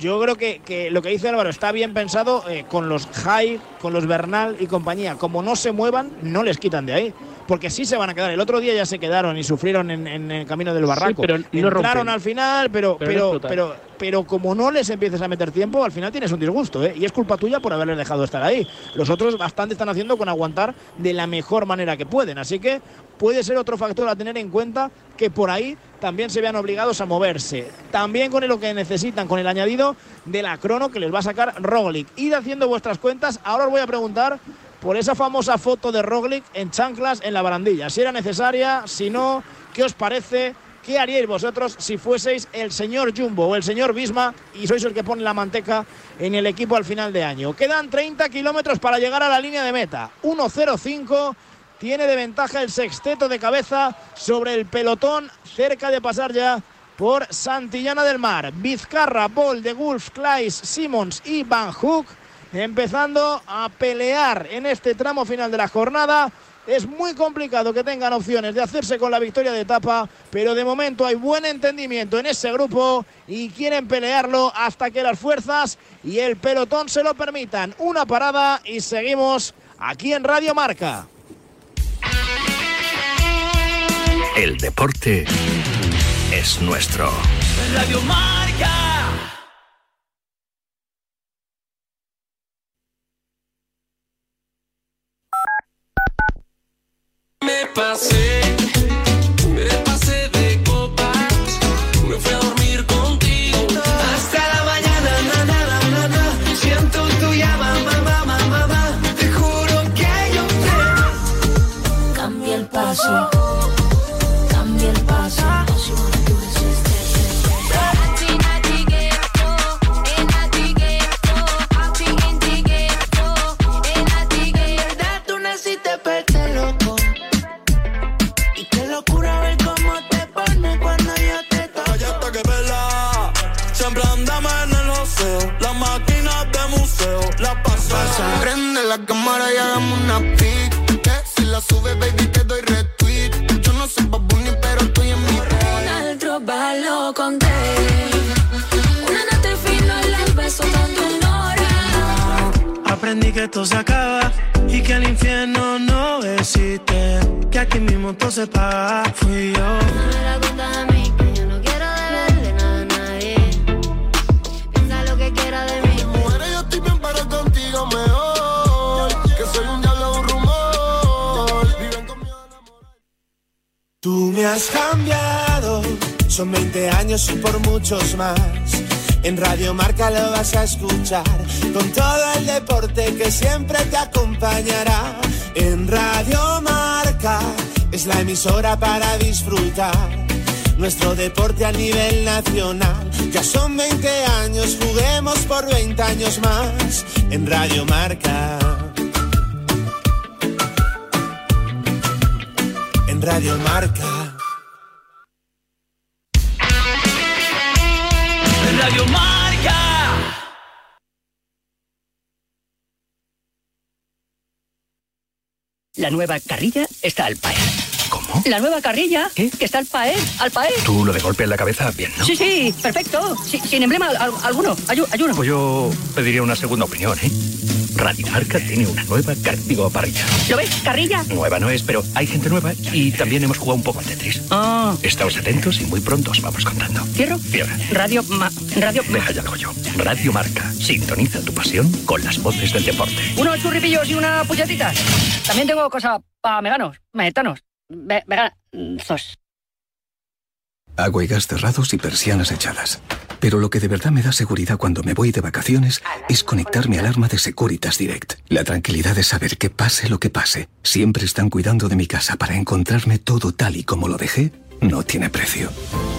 Yo creo que, que lo que dice Álvaro está bien pensado eh, con los Jai, con los Bernal y compañía. Como no se muevan, no les quitan de ahí. Porque sí se van a quedar. El otro día ya se quedaron y sufrieron en, en el camino del barranco. pero no Entraron al final, pero, Pero pero, pero como no les empieces a meter tiempo, al final tienes un disgusto. ¿eh? Y es culpa tuya por haberles dejado estar ahí. Los otros bastante están haciendo con aguantar de la mejor manera que pueden. Así que puede ser otro factor a tener en cuenta que por ahí también se vean obligados a moverse. También con lo que necesitan, con el añadido de la crono que les va a sacar Roglic. Id haciendo vuestras cuentas. Ahora os voy a preguntar por esa famosa foto de Roglic en chanclas en la barandilla. Si era necesaria, si no, ¿qué os parece? ¿Qué haríais vosotros si fueseis el señor Jumbo o el señor Bisma y sois el que pone la manteca en el equipo al final de año? Quedan 30 kilómetros para llegar a la línea de meta. 1.05. Tiene de ventaja el sexteto de cabeza sobre el pelotón, cerca de pasar ya por Santillana del Mar. Vizcarra, Bol, De Gulf, Klaes, Simmons y Van Hook empezando a pelear en este tramo final de la jornada. Es muy complicado que tengan opciones de hacerse con la victoria de etapa, pero de momento hay buen entendimiento en ese grupo y quieren pelearlo hasta que las fuerzas y el pelotón se lo permitan. Una parada y seguimos aquí en Radio Marca. El deporte es nuestro. Radio Marca. Me la cámara y hagamos una pic. Que si la subes, baby, te doy retweet. Yo no soy Babuni, pero estoy en mi Ronaldo lo conté. Una noche fino el beso tanto hora. Aprendí que esto se acaba y que el infierno no existe. Que aquí mismo todo se paga. Fui yo. Has cambiado, Son 20 años y por muchos más. En Radio Marca lo vas a escuchar con todo el deporte que siempre te acompañará. En Radio Marca es la emisora para disfrutar nuestro deporte a nivel nacional. Ya son 20 años, juguemos por 20 años más en Radio Marca. En Radio Marca. La nueva carrilla está al paer. ¿Cómo? La nueva carrilla, que está al paer, al paer. Tú lo de golpe en la cabeza, bien, ¿no? Sí, sí, perfecto. Sí, sin emblema al- alguno, hay, hay uno. Pues yo pediría una segunda opinión, ¿eh? Radiomarca tiene una nueva digo, parrilla. ¿Lo ves? Carrilla. Nueva no es, pero hay gente nueva y también hemos jugado un poco al Tetris. Ah. Estáos atentos y muy pronto os vamos contando. ¿Cierro? Cierra. Radio, ma, radio, Deja ya algo yo. Radio Marca. Sintoniza tu pasión con las voces del deporte. unos churripillos y una puñetita. También tengo cosa para veganos, metanos, ve, veganazos. Agua y gas cerrados y persianas echadas. Pero lo que de verdad me da seguridad cuando me voy de vacaciones es conectar mi alarma de Securitas Direct. La tranquilidad de saber que pase lo que pase, siempre están cuidando de mi casa para encontrarme todo tal y como lo dejé, no tiene precio.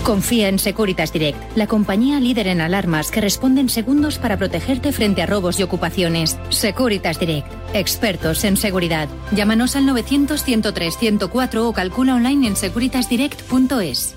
Confía en Securitas Direct, la compañía líder en alarmas que responde en segundos para protegerte frente a robos y ocupaciones. Securitas Direct, expertos en seguridad. Llámanos al 900-103-104 o calcula online en securitasdirect.es.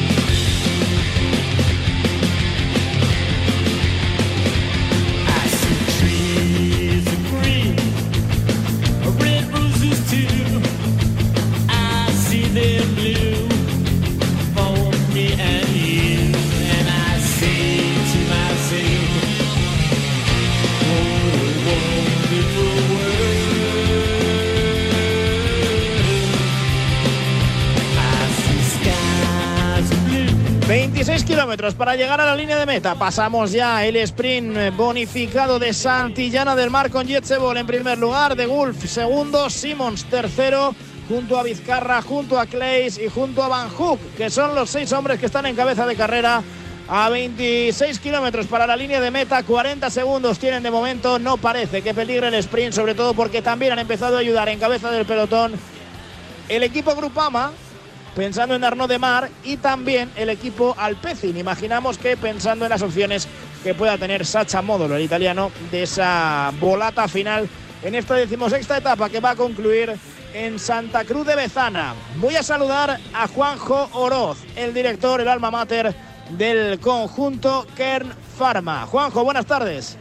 26 kilómetros para llegar a la línea de meta. Pasamos ya el sprint bonificado de Santillana del Mar con Jetsebol en primer lugar, de Gulf segundo, Simons tercero, junto a Vizcarra, junto a Clays y junto a Van Hook, que son los seis hombres que están en cabeza de carrera. A 26 kilómetros para la línea de meta, 40 segundos tienen de momento. No parece que peligre el sprint, sobre todo porque también han empezado a ayudar en cabeza del pelotón el equipo Grupama, pensando en Arnaud de Mar y también el equipo Alpecin. Imaginamos que pensando en las opciones que pueda tener Sacha Módulo, el italiano, de esa volata final en esta decimosexta etapa que va a concluir en Santa Cruz de Bezana. Voy a saludar a Juanjo Oroz, el director, el alma mater del conjunto Kern Pharma. Juanjo, buenas tardes.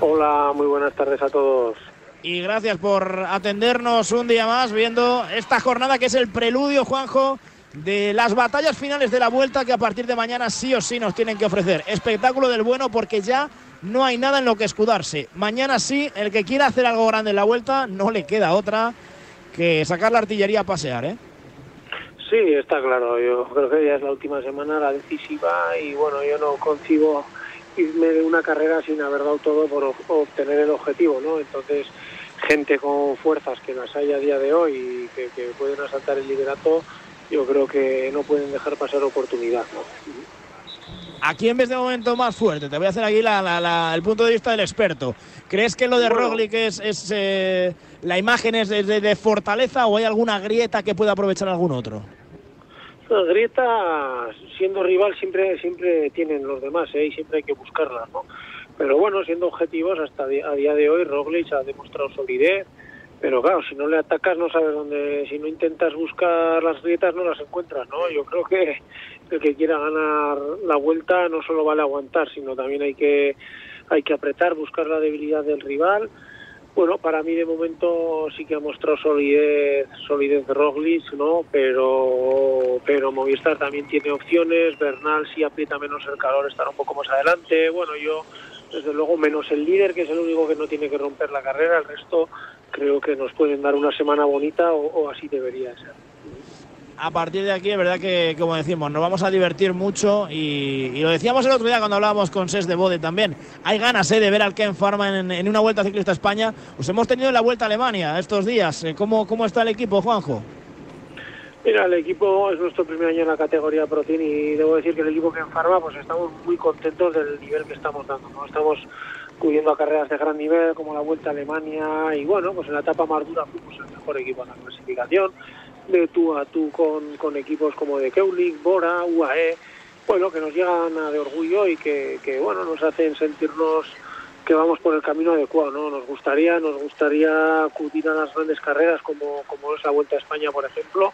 Hola, muy buenas tardes a todos. Y gracias por atendernos un día más, viendo esta jornada que es el preludio, Juanjo, de las batallas finales de la vuelta que a partir de mañana sí o sí nos tienen que ofrecer. Espectáculo del bueno porque ya no hay nada en lo que escudarse. Mañana sí, el que quiera hacer algo grande en la vuelta, no le queda otra que sacar la artillería a pasear, ¿eh? Sí, está claro. Yo creo que ya es la última semana, la decisiva, y bueno, yo no concibo irme de una carrera sin haber dado todo por obtener el objetivo, ¿no? Entonces, gente con fuerzas que las hay a día de hoy y que, que pueden asaltar el liderato, yo creo que no pueden dejar pasar oportunidad, ¿no? ¿A quién ves de momento más fuerte? Te voy a hacer aquí la- la- la- el punto de vista del experto. ¿Crees que lo de Bueno. Roglic es, es, eh, la imagen es de, de- de fortaleza o hay alguna grieta que pueda aprovechar algún otro? La grieta, siendo rival, siempre siempre tienen los demás, ¿eh? y siempre hay que buscarlas, ¿no? Pero bueno, siendo objetivos, hasta a día de hoy Roglic ha demostrado solidez, pero claro, si no le atacas no sabes dónde, si no intentas buscar las grietas no las encuentras, ¿no? Yo creo que el que quiera ganar la vuelta no solo vale aguantar, sino también hay que hay que apretar, buscar la debilidad del rival. Bueno, para mí de momento sí que ha mostrado solidez, solidez Roglic, ¿no? Pero, pero Movistar también tiene opciones. Bernal si aprieta menos el calor estará un poco más adelante. Bueno, yo desde luego menos el líder que es el único que no tiene que romper la carrera. El resto creo que nos pueden dar una semana bonita o, o así debería ser. A partir de aquí es verdad que, como decimos, nos vamos a divertir mucho y, y lo decíamos el otro día cuando hablábamos con Ses de Bode también. Hay ganas eh, de ver al Ken Pharma en, en una Vuelta Ciclista a España. Pues hemos tenido la Vuelta a Alemania estos días. Eh, ¿Cómo, ¿Cómo está el equipo, Juanjo? Mira, el equipo es nuestro primer año en la categoría Pro Team y debo decir que el equipo que en Farma pues estamos muy contentos del nivel que estamos dando. ¿no? Estamos acudiendo a carreras de gran nivel como la Vuelta a Alemania y bueno, pues en la etapa más dura fuimos el mejor equipo en la clasificación, de tú a tú con, con equipos como de Keulig, Bora, UAE, bueno, que nos llegan a de orgullo y que, que bueno, nos hacen sentirnos que vamos por el camino adecuado, ¿no? Nos gustaría, nos gustaría acudir a las grandes carreras como, como es la Vuelta a España, por ejemplo,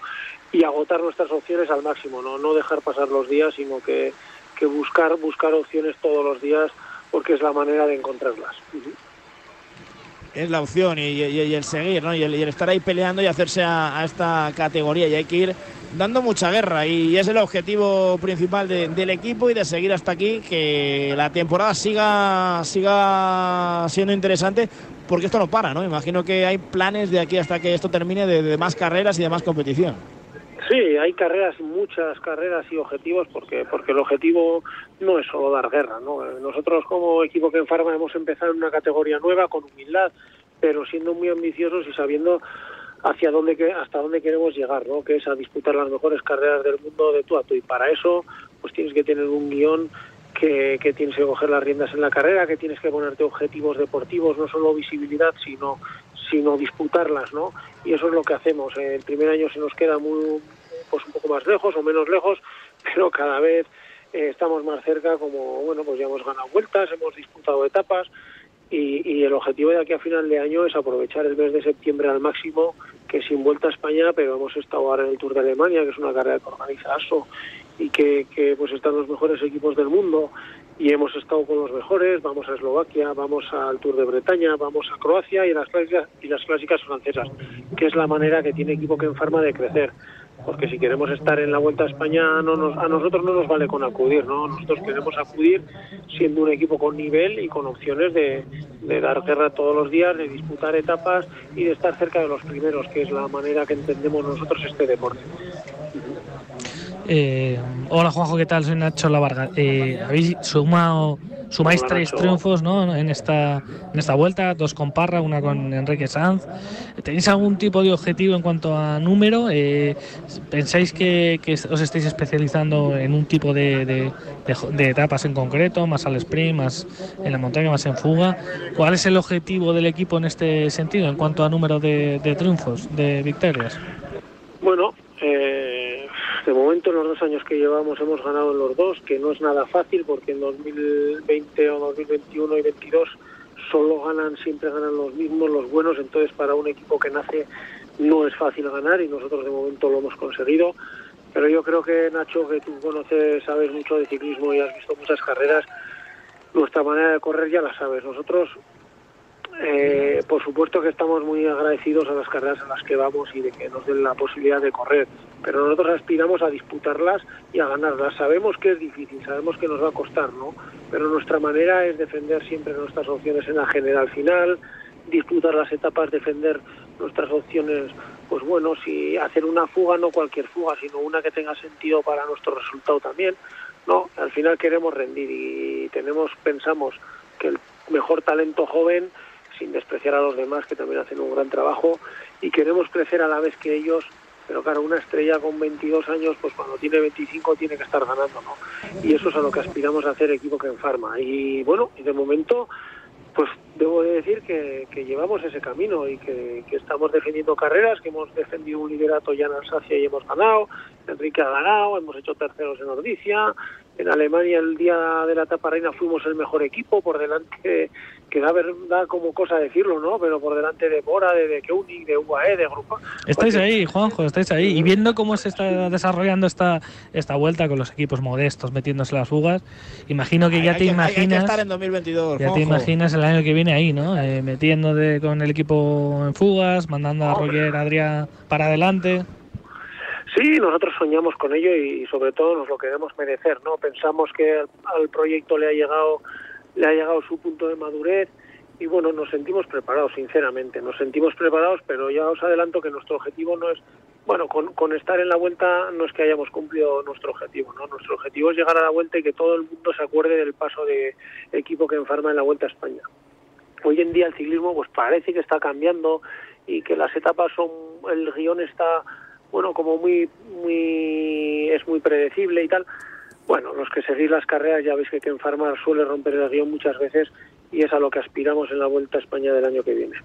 y agotar nuestras opciones al máximo, no, no dejar pasar los días, sino que, que buscar, buscar opciones todos los días, porque es la manera de encontrarlas. Es la opción y, y- el seguir, ¿no? Y el, estar ahí peleando y hacerse a, esta categoría. Y hay que ir dando mucha guerra. Y es el objetivo principal de- del equipo y de seguir hasta aquí. Que la temporada siga, siga siendo interesante. Porque esto no para, ¿no? Imagino que hay planes de aquí hasta que esto termine de más carreras y de más competición. Sí, hay carreras, muchas carreras y objetivos, porque porque el objetivo no es solo dar guerra, ¿no? Eh, Nosotros como equipo que en Farma hemos empezado en una categoría nueva con humildad, pero siendo muy ambiciosos y sabiendo hacia dónde hasta dónde queremos llegar, ¿no? Que es a disputar las mejores carreras del mundo de tú a tú y para eso pues tienes que tener un guion que, que tienes que coger las riendas en la carrera, que tienes que ponerte objetivos deportivos, no solo visibilidad, sino sino disputarlas, ¿no? Y eso es lo que hacemos. El primer año se nos queda muy pues un poco más lejos o menos lejos, pero cada vez eh, estamos más cerca, como bueno, pues ya hemos ganado vueltas, hemos disputado etapas y, el objetivo de aquí a final de año es aprovechar el mes de septiembre al máximo, que sin vuelta a España, pero hemos estado ahora en el Tour de Alemania, que es una carrera que organiza ASO y que, que pues están los mejores equipos del mundo y hemos estado con los mejores, vamos a Eslovaquia, vamos al Tour de Bretaña, vamos a Croacia y las clásicas, y las clásicas francesas, que es la manera que tiene equipo que en Farma de crecer. Porque si queremos estar en la Vuelta a España, no nos, a nosotros no nos vale con acudir, ¿no? Nosotros queremos acudir siendo un equipo con nivel y con opciones de, dar guerra todos los días, de disputar etapas y de estar cerca de los primeros, que es la manera que entendemos nosotros este deporte. Eh, hola Juanjo, ¿qué tal? Soy Nacho Lavarga. Eh, habéis sumado, sumáis tres triunfos ¿no? en, esta, en esta vuelta, dos con Parra, una con Enrique Sanz. ¿Tenéis algún tipo de objetivo en cuanto a número? Eh, ¿Pensáis que, que os estáis especializando en un tipo de, de- de jo- de etapas en concreto, más al sprint, más en la montaña, más en fuga? ¿Cuál es el objetivo del equipo en este sentido, en cuanto a número de, de triunfos, de victorias? Bueno, eh, de momento en los dos años que llevamos hemos ganado en los dos, que no es nada fácil porque en 2020 o 2021 y 22 solo ganan, siempre ganan los mismos, los buenos, entonces para un equipo que nace no es fácil ganar y nosotros de momento lo hemos conseguido. Pero yo creo que Nacho, que tú conoces, sabes mucho de ciclismo y has visto muchas carreras, nuestra manera de correr ya la sabes. Nosotros eh, por supuesto que estamos muy agradecidos a las carreras en las que vamos y de que nos den la posibilidad de correr, pero nosotros aspiramos a disputarlas y a ganarlas. Sabemos que es difícil, sabemos que nos va a costar, ¿no? Pero nuestra manera es defender siempre nuestras opciones en la general final, disputar las etapas, defender nuestras opciones, pues bueno, si hacer una fuga, no cualquier fuga, sino una que tenga sentido para nuestro resultado también, ¿no? Al final queremos rendir y tenemos, pensamos que el mejor talento joven sin despreciar a los demás que también hacen un gran trabajo y queremos crecer a la vez que ellos pero claro, una estrella con 22 años, pues cuando tiene 25 tiene que estar ganando, ¿no? Y eso es a lo que aspiramos a hacer equipo que en Farma. Y bueno, y de momento, pues debo de decir que, que llevamos ese camino y que, que estamos defendiendo carreras, que hemos defendido un liderato ya en Alsacia y hemos ganado, Enrique ha ganado, hemos hecho terceros en Ordicia, en Alemania el día de la etapa reina fuimos el mejor equipo, por delante, que da, ver- da como cosa decirlo, ¿no? Pero por delante de Bora, de, de Koenig, de UAE, de Grupo. Estáis Porque- ahí, Juanjo, estáis ahí. Y viendo cómo se está desarrollando esta, esta vuelta con los equipos modestos metiéndose las fugas, imagino que ya hay, te que, hay- hay que imaginas. estar en 2022. Ya te imaginas el año que viene ahí, ¿no? Eh, metiéndote con el equipo en fugas, mandando a Roger Adrián para adelante. Sí, nosotros soñamos con ello y sobre todo nos lo queremos merecer, ¿no? Pensamos que al, proyecto le ha llegado le ha llegado su punto de madurez y bueno, nos sentimos preparados, sinceramente, nos sentimos preparados, pero ya os adelanto que nuestro objetivo no es, bueno, con, con estar en la vuelta no es que hayamos cumplido nuestro objetivo, ¿no? Nuestro objetivo es llegar a la vuelta y que todo el mundo se acuerde del paso de equipo que enfarma en la Vuelta a España. Hoy en día el ciclismo pues parece que está cambiando y que las etapas son, el guion está, bueno, como muy, muy, es muy predecible y tal. Bueno, los que seguís las carreras ya veis que Ken Farmar suele romper el guion muchas veces y es a lo que aspiramos en la Vuelta a España del año que viene.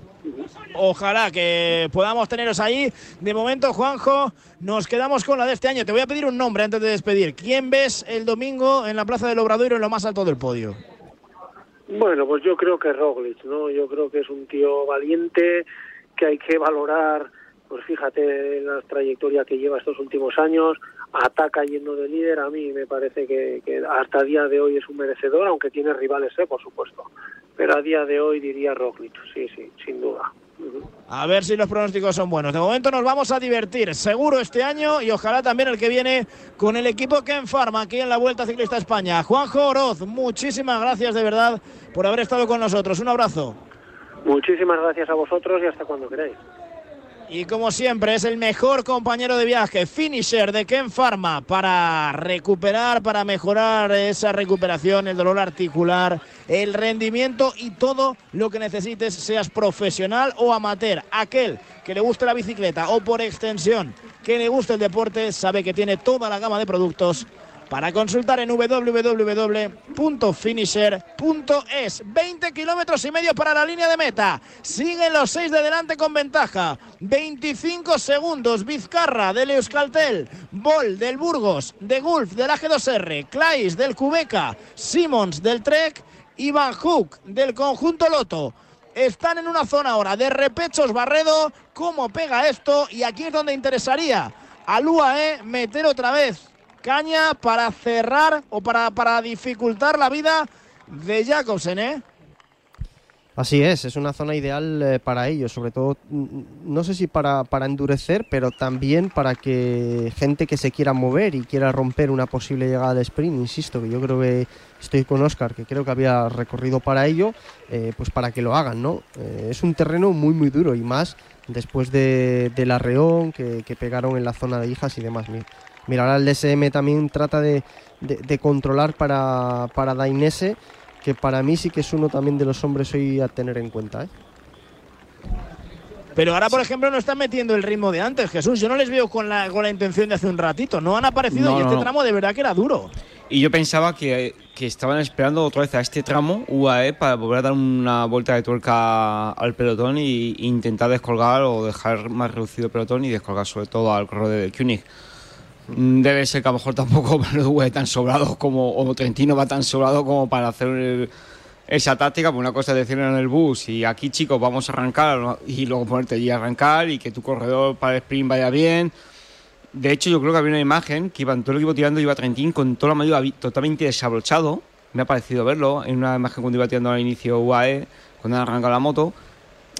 Ojalá que podamos teneros ahí. De momento, Juanjo, nos quedamos con la de este año. Te voy a pedir un nombre antes de despedir. ¿Quién ves el domingo en la Plaza del Obradoiro en lo más alto del podio? Bueno, pues yo creo que Roglic, ¿no? Yo creo que es un tío valiente, que hay que valorar, pues fíjate la trayectoria que lleva estos últimos años, ataca yendo de líder, a mí me parece que, que hasta día de hoy es un merecedor, aunque tiene rivales, ¿eh? por supuesto. Pero a día de hoy diría Roglic, sí, sí, sin duda. A ver si los pronósticos son buenos. De momento nos vamos a divertir, seguro este año y ojalá también el que viene con el equipo que enfarma aquí en la Vuelta Ciclista España. Juanjo Oroz, muchísimas gracias de verdad por haber estado con nosotros. Un abrazo. Muchísimas gracias a vosotros y hasta cuando queráis. Y como siempre, es el mejor compañero de viaje, finisher de Ken Pharma, para recuperar, para mejorar esa recuperación, el dolor articular, el rendimiento y todo lo que necesites, seas profesional o amateur. Aquel que le guste la bicicleta o por extensión que le guste el deporte, sabe que tiene toda la gama de productos para consultar en www.finisher.es. 20 kilómetros y medio para la línea de meta. Siguen los seis de delante con ventaja. 25 segundos. Vizcarra del Euskaltel. Bol del Burgos. De Gulf del AG2R. Clays del Cubeca. Simons del Trek. Y Van Hook del conjunto Loto. Están en una zona ahora de repechos Barredo. ¿Cómo pega esto? Y aquí es donde interesaría al UAE meter otra vez caña para cerrar o para, para dificultar la vida de Jacobsen, ¿eh? Así es, es una zona ideal eh, para ellos, sobre todo, mm, no sé si para, para endurecer, pero también para que gente que se quiera mover y quiera romper una posible llegada al sprint, insisto, que yo creo que estoy con Oscar, que creo que había recorrido para ello, eh, pues para que lo hagan, ¿no? Eh, es un terreno muy, muy duro y más después de, del arreón que, que pegaron en la zona de hijas y demás. Mira, ahora el DSM también trata de, de, de controlar para, para Dainese, que para mí sí que es uno también de los hombres hoy a tener en cuenta. ¿eh? Pero ahora, por ejemplo, no están metiendo el ritmo de antes, Jesús. Yo no les veo con la, con la intención de hace un ratito. No han aparecido No, y este no. tramo de verdad que era duro. Y yo pensaba que, que estaban esperando otra vez a este tramo UAE para volver a dar una vuelta de tuerca al pelotón y, e intentar descolgar o dejar más reducido el pelotón y descolgar sobre todo al corredor de Koenig. Mm, Debe ser que a lo mejor tampoco UAE tan sobrado como o Trentino va tan sobrado como para hacer esa táctica, pues una cosa es decirlo en el bus y aquí chicos vamos a arrancar y luego ponerte allí a arrancar y que tu corredor para el sprint vaya bien. De hecho, yo creo que había una imagen que iban todo el equipo tirando y iba Trentín con toda la vi- totalmente desabrochado. Me ha parecido verlo en una imagen cuando iba tirando al inicio UAE, cuando han arrancado la moto.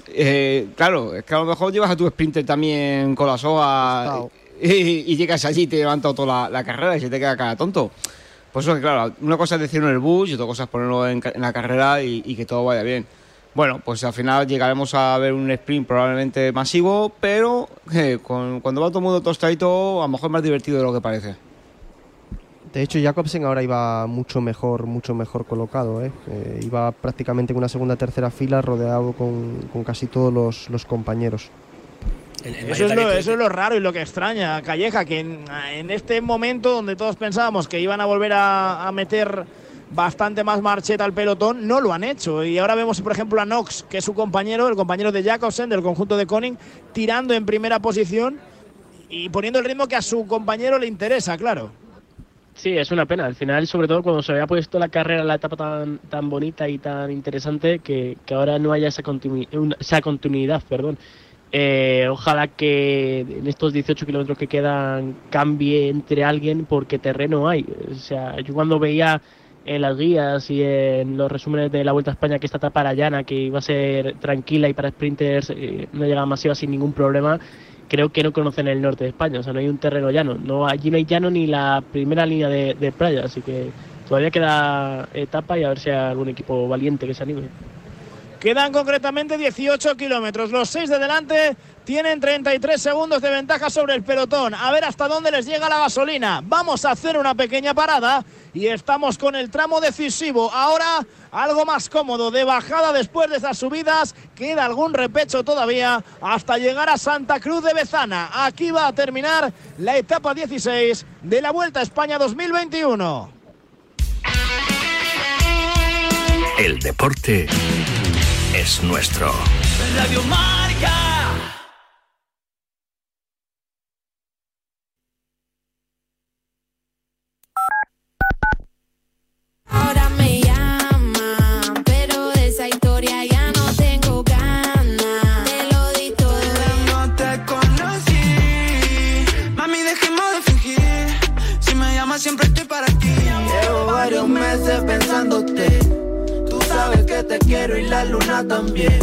Eh, claro, es que a lo mejor llevas a tu sprinter también con la soga y, llegas allí y te levanta toda la, la carrera y se te queda cara tonto. Pues eso que claro, una cosa es decirlo en el bus y otra cosa es ponerlo en, en la carrera y, y que todo vaya bien. Bueno, pues al final llegaremos a ver un sprint probablemente masivo, pero eh, con- cuando va todo el mundo tostadito, a lo mejor es más divertido de lo que parece. De hecho, Jacobsen ahora iba mucho mejor, mucho mejor colocado. ¿eh? Eh, iba prácticamente en una segunda tercera fila, rodeado con, con casi todos los, los compañeros. Eso es, lo, eso es lo raro y lo que extraña, Calleja, que en, en este momento donde todos pensábamos que iban a volver a, a meter bastante más marcheta al pelotón, no lo han hecho. Y ahora vemos, por ejemplo, a Knox, que es su compañero, el compañero de Jacobsen, del conjunto de Koning, tirando en primera posición y poniendo el ritmo que a su compañero le interesa, claro. Sí, es una pena. Al final, sobre todo cuando se había puesto la carrera, la etapa tan, tan bonita y tan interesante, que, que ahora no haya esa, continui- una- esa continuidad. perdón. Eh, ojalá que en estos 18 kilómetros que quedan cambie entre alguien porque terreno hay. O sea, yo cuando veía en las guías y en los resúmenes de la Vuelta a España que esta etapa era llana, que iba a ser tranquila y para sprinters eh, no llegaba masiva sin ningún problema, creo que no conocen el norte de España, o sea, no hay un terreno llano. No, allí no hay llano ni la primera línea de, de playa, así que todavía queda etapa y a ver si hay algún equipo valiente que se anime. Quedan concretamente 18 kilómetros. Los seis de delante tienen 33 segundos de ventaja sobre el pelotón. A ver hasta dónde les llega la gasolina. Vamos a hacer una pequeña parada y estamos con el tramo decisivo. Ahora algo más cómodo de bajada después de esas subidas. Queda algún repecho todavía hasta llegar a Santa Cruz de Bezana. Aquí va a terminar la etapa 16 de la Vuelta a España 2021. El deporte es nuestro. Radio Marca. Quiero y la luna también.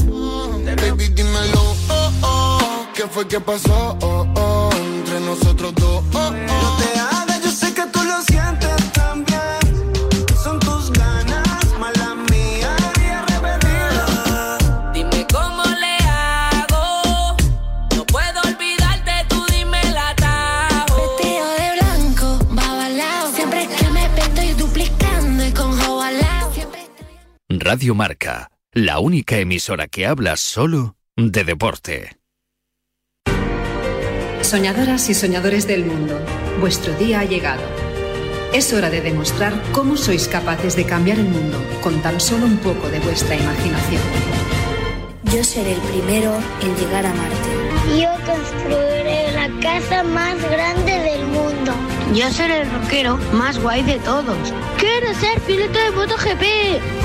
Baby, dímelo, oh, oh. ¿Qué fue que pasó? Oh, oh. Entre nosotros dos, oh, oh. Radio Marca, la única emisora que habla solo de deporte. Soñadoras y soñadores del mundo, vuestro día ha llegado. Es hora de demostrar cómo sois capaces de cambiar el mundo con tan solo un poco de vuestra imaginación. Yo seré el primero en llegar a Marte. Yo construiré la casa más grande del mundo. Yo seré el rockero más guay de todos. Quiero ser piloto de MotoGP.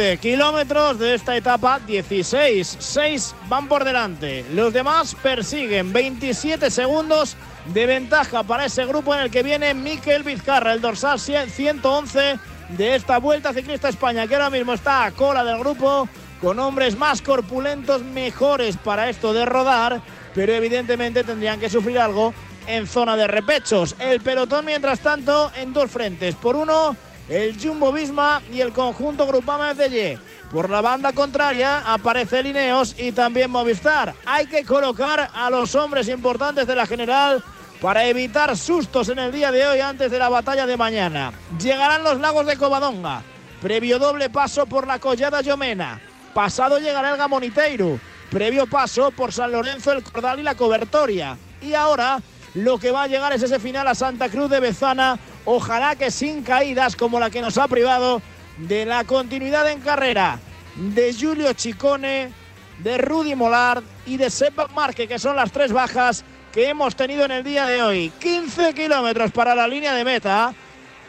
15 kilómetros de esta etapa, 16. 6 van por delante. Los demás persiguen 27 segundos de ventaja para ese grupo en el que viene Miquel Vizcarra, el dorsal 111 de esta Vuelta Ciclista España, que ahora mismo está a cola del grupo con hombres más corpulentos, mejores para esto de rodar, pero evidentemente tendrían que sufrir algo en zona de repechos. El pelotón, mientras tanto, en dos frentes. Por uno, el Jumbo Visma y el conjunto Grupama FDG. Por la banda contraria aparece Lineos y también Movistar. Hay que colocar a los hombres importantes de la general para evitar sustos en el día de hoy antes de la batalla de mañana. Llegarán los lagos de Covadonga. Previo doble paso por la Collada Llomena. Pasado llegará el Gamoniteiro. Previo paso por San Lorenzo, el Cordal y la Cobertoria. Y ahora lo que va a llegar es ese final a Santa Cruz de Bezana. Ojalá que sin caídas como la que nos ha privado de la continuidad en carrera de Julio Chicone, de Rudy Molard y de Sepa Marque, que son las tres bajas que hemos tenido en el día de hoy. 15 kilómetros para la línea de meta.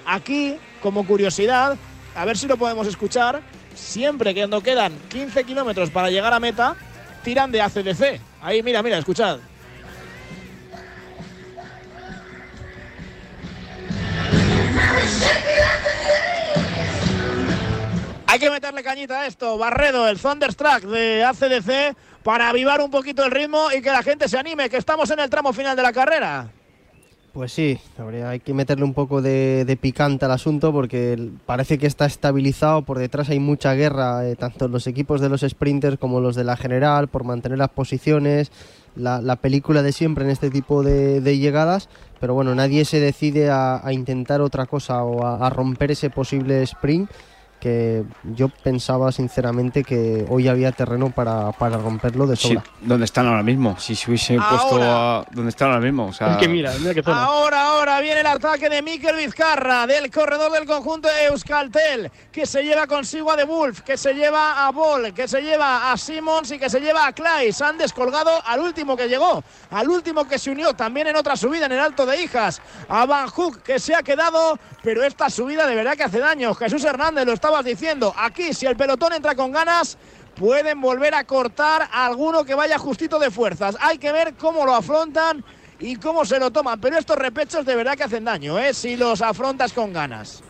Aquí, como curiosidad, a ver si lo podemos escuchar. Siempre que cuando quedan 15 kilómetros para llegar a meta, tiran de ACDC. Ahí, mira, mira, escuchad. Hay que meterle cañita a esto. Barredo, el Thunderstruck de ACDC, para avivar un poquito el ritmo y que la gente se anime, que estamos en el tramo final de la carrera. Pues sí, habría, hay que meterle un poco de, picante al asunto porque parece que está estabilizado, por detrás hay mucha guerra, eh, tanto los equipos de los sprinters como los de la general, por mantener las posiciones, la, la película de siempre en este tipo de, llegadas, pero bueno, nadie se decide a, a intentar otra cosa o a, a romper ese posible sprint que yo pensaba sinceramente que hoy había terreno para, para romperlo de Sí, sobra. ¿Dónde están ahora mismo? Si se hubiese puesto a. ¿Dónde están ahora mismo? O sea, Ahora, ahora viene el ataque de Mikel Vizcarra, del corredor del conjunto de Euskaltel, que se lleva consigo a De Wolf, que se lleva a Bol, que se lleva a Simons y que se lleva a Klais. Han descolgado al último que llegó, al último que se unió también en otra subida en el Alto de Hijas, a Van Hook, que se ha quedado, pero esta subida de verdad que hace daño. Jesús Hernández, lo estabas diciendo, aquí si el pelotón entra con ganas, pueden volver a cortar a alguno que vaya justito de fuerzas. Hay que ver cómo lo afrontan y cómo se lo toman. Pero estos repechos de verdad que hacen daño, ¿eh? Si los afrontas con ganas.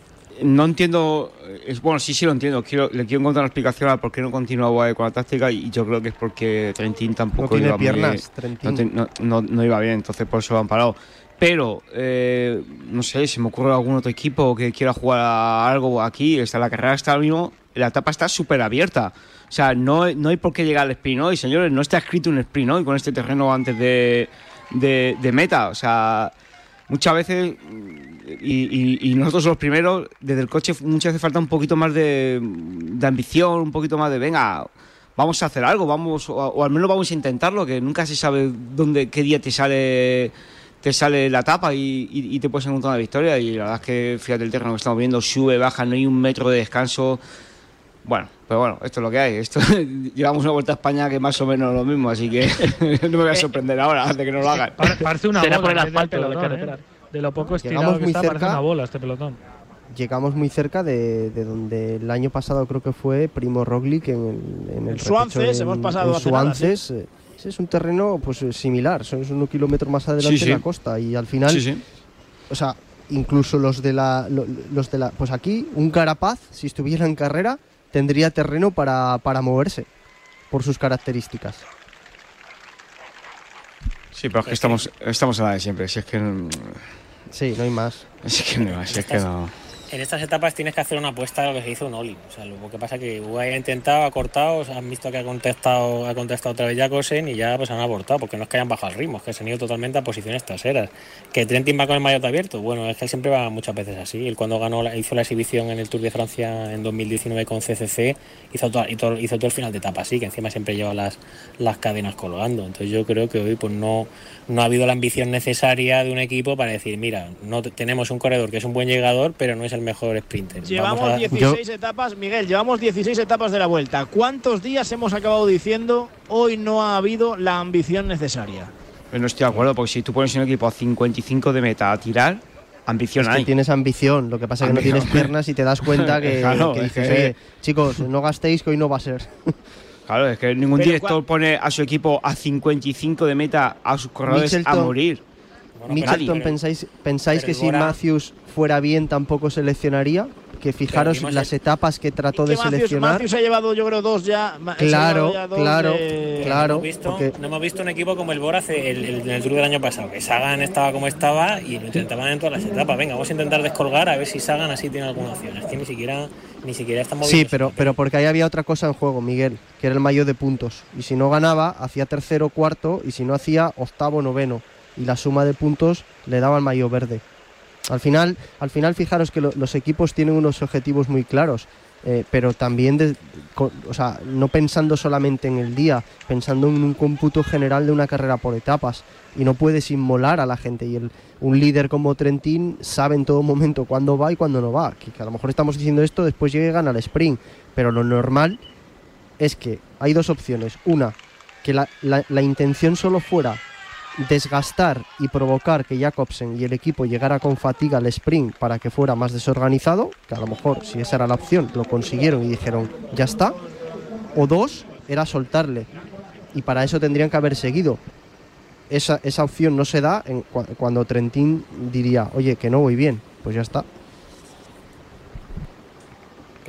No entiendo. Es, bueno, sí, sí lo entiendo. Quiero, le quiero encontrar una explicación a por qué no continuaba con la táctica y yo creo que es porque Trentín tampoco No tiene iba muy- piernas, Trentín. no, te- no- no- no iba bien, entonces por eso lo han parado. Pero, eh, no sé, si me ocurre algún otro equipo que quiera jugar a algo aquí, está, la carrera está ahora mismo, la etapa está súper abierta. O sea, no, no hay por qué llegar al sprint hoy, señores. No está escrito un sprint hoy con este terreno antes de, de, meta. O sea, muchas veces, y, nosotros los primeros, desde el coche muchas veces falta un poquito más de, ambición, un poquito más de, venga, vamos a hacer algo, vamos, o al menos vamos a intentarlo, que nunca se sabe dónde, qué día te sale te sale la tapa y, y- y te puedes encontrar una victoria y la verdad es que fíjate el terreno que estamos viendo, sube, baja, no hay un metro de descanso. Bueno, pero bueno, esto es lo que hay. Esto llevamos una vuelta a España que más o menos lo mismo, así que no me voy a sorprender ahora antes que no lo hagan. Pare- Parece una Será bola por el del asfalto de la pelotón, carretera. ¿eh? De lo poco estirado Llegamos que muy está, parece cerca. una bola este pelotón. llegamos muy cerca de, de donde el año pasado creo que fue Primo Roglic en el, en el Suances, hemos pasado en nada, Suances, eh, ese es un terreno pues eh, similar, son unos kilómetros más adelante Sí, sí. de la costa y al final, Sí, sí. o sea, incluso los de la, lo- los de la, pues aquí un Carapaz, si estuviera en carrera, tendría terreno para, para moverse por sus características. Sí, pero es que estamos, estamos a la de siempre. Si es que. Sí, no hay más. Es que no, si es que no. En estas etapas tienes que hacer una apuesta de lo que se hizo un Oli. O sea, lo que pasa es que UAE ha intentado, ha cortado, o sea, han visto que ha contestado, ha contestado otra vez Jacobsen y ya pues han abortado, porque no es que hayan bajado el ritmo, es que se han ido totalmente a posiciones traseras. Que Trentin va con el maillot abierto, bueno, es que él siempre va muchas veces así. Él cuando ganó, hizo la exhibición en el Tour de Francia en 2019 con CCC, hizo todo, todo- hizo todo el final de etapa así, que encima siempre lleva las, las cadenas colgando. Entonces yo creo que hoy pues no, no ha habido la ambición necesaria de un equipo para decir, mira, no te- tenemos un corredor que es un buen llegador, pero no es el mejor sprinter. Llevamos Vamos a- 16 etapas, Miguel, llevamos 16 etapas de la vuelta. ¿Cuántos días hemos acabado diciendo hoy no ha habido la ambición necesaria? Pero no estoy de acuerdo, porque si tú pones un equipo a 55 de meta a tirar, ambición Es que hay. tienes ambición, lo que pasa es que no tienes piernas y te das cuenta que, Claro, que dices, que- "Oye, chicos, no gastéis que hoy no va a ser. Claro, es que ningún Pero director pone a su equipo a 55 de meta a sus corredores a Michelton- Mitchelton, Nadie. ¿pensáis, pensáis pero que si Bora- Matthews fuera bien tampoco seleccionaría? Que fijaros las el- etapas que trató de Matthews, seleccionar. Matthews ha llevado, yo creo, dos ya. Claro, llevado ya dos claro, de- claro. No hemos, visto, porque- no hemos visto un equipo como el Bora hace el, el- en el Tour del año pasado, que Sagan estaba como estaba y lo intentaban en todas las etapas. Venga, vamos a intentar descolgar a ver si Sagan así tiene alguna opción. Es que ni siquiera, ni siquiera está moviendo. Sí, pero, pero porque ahí había otra cosa en juego, Miguel, que era el mayo de puntos. Y si no ganaba, hacía tercero, cuarto, y si no hacía octavo, noveno. Y la suma de puntos le daba el mayo verde. Al final, al final fijaros que lo- los equipos tienen unos objetivos muy claros, eh, pero también, de- co- o sea, no pensando solamente en el día, pensando en un cómputo general de una carrera por etapas. Y no puedes inmolar a la gente. Y un líder como Trentín sabe en todo momento cuándo va y cuándo no va. Que, a lo mejor estamos diciendo esto, después llega y gana el sprint. Pero lo normal es que hay dos opciones. Una, que la- la intención solo fuera desgastar y provocar que Jacobsen y el equipo llegara con fatiga al sprint para que fuera más desorganizado, que a lo mejor si esa era la opción lo consiguieron y dijeron ya está, o dos, era soltarle y para eso tendrían que haber seguido. Esa, esa opción no se da en cua- cuando Trentín diría, oye, que no voy bien, pues ya está.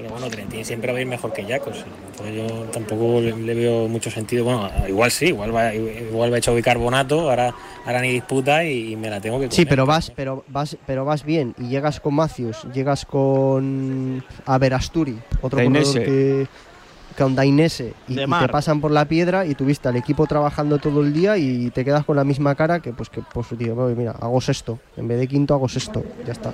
Pero bueno, Trentín siempre va a ir mejor que Jacobsen. Entonces yo tampoco le, le veo mucho sentido. Bueno, igual sí, igual va, igual va hecho bicarbonato, ahora, ahora ni disputa y, me la tengo que comer. Sí, pero vas, pero vas, pero vas bien y llegas con Matthews, llegas con Averasturi, otro Dainese. corredor que con Dainese y, y te pasan por la piedra y tuviste al equipo trabajando todo el día y te quedas con la misma cara que pues que pues tío, mira, hago sexto, en vez de quinto hago sexto, ya está.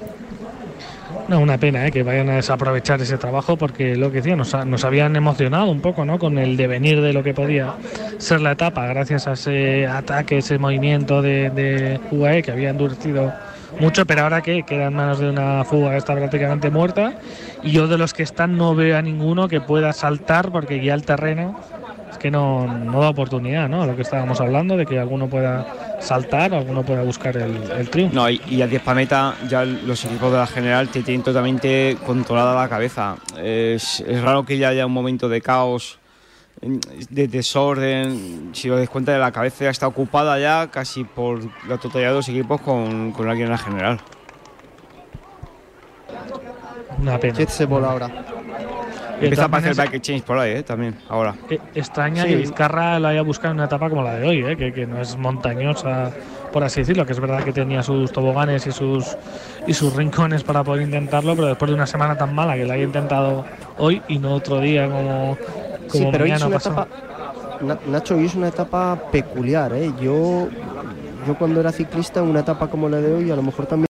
No, una pena ¿eh? que vayan a desaprovechar ese trabajo porque lo que decía, nos, ha- nos habían emocionado un poco ¿no? con el devenir de lo que podía ser la etapa gracias a ese ataque, ese movimiento de, de UAE que había endurecido mucho, pero ahora que queda en manos de una fuga está prácticamente muerta y yo de los que están no veo a ninguno que pueda saltar porque ya el terreno que no, no da oportunidad, ¿no? Lo que estábamos hablando de que alguno pueda saltar alguno pueda buscar el, el triunfo. No, y, y a 10 meta ya los equipos de la general te tienen totalmente controlada la cabeza. Es, es raro que ya haya un momento de caos, de desorden. Si os dais cuenta, la cabeza ya está ocupada ya casi por la totalidad de los equipos con, con alguien en la general. Una pena. Jet se bola ahora. Empieza a aparecer es- back exchange por ahí, ¿eh? También, ahora. Eh, Extraña Sí. que Vizcarra lo haya buscado en una etapa como la de hoy, ¿eh? que, que no es montañosa, por así decirlo, que es verdad que tenía sus toboganes y sus y sus rincones para poder intentarlo, pero después de una semana tan mala que la haya intentado hoy y no otro día como, como Sí, pero hoy es mañana una pasado. etapa Na- Nacho, hoy es una etapa peculiar, ¿eh? Yo yo cuando era ciclista, una etapa como la de hoy, a lo mejor también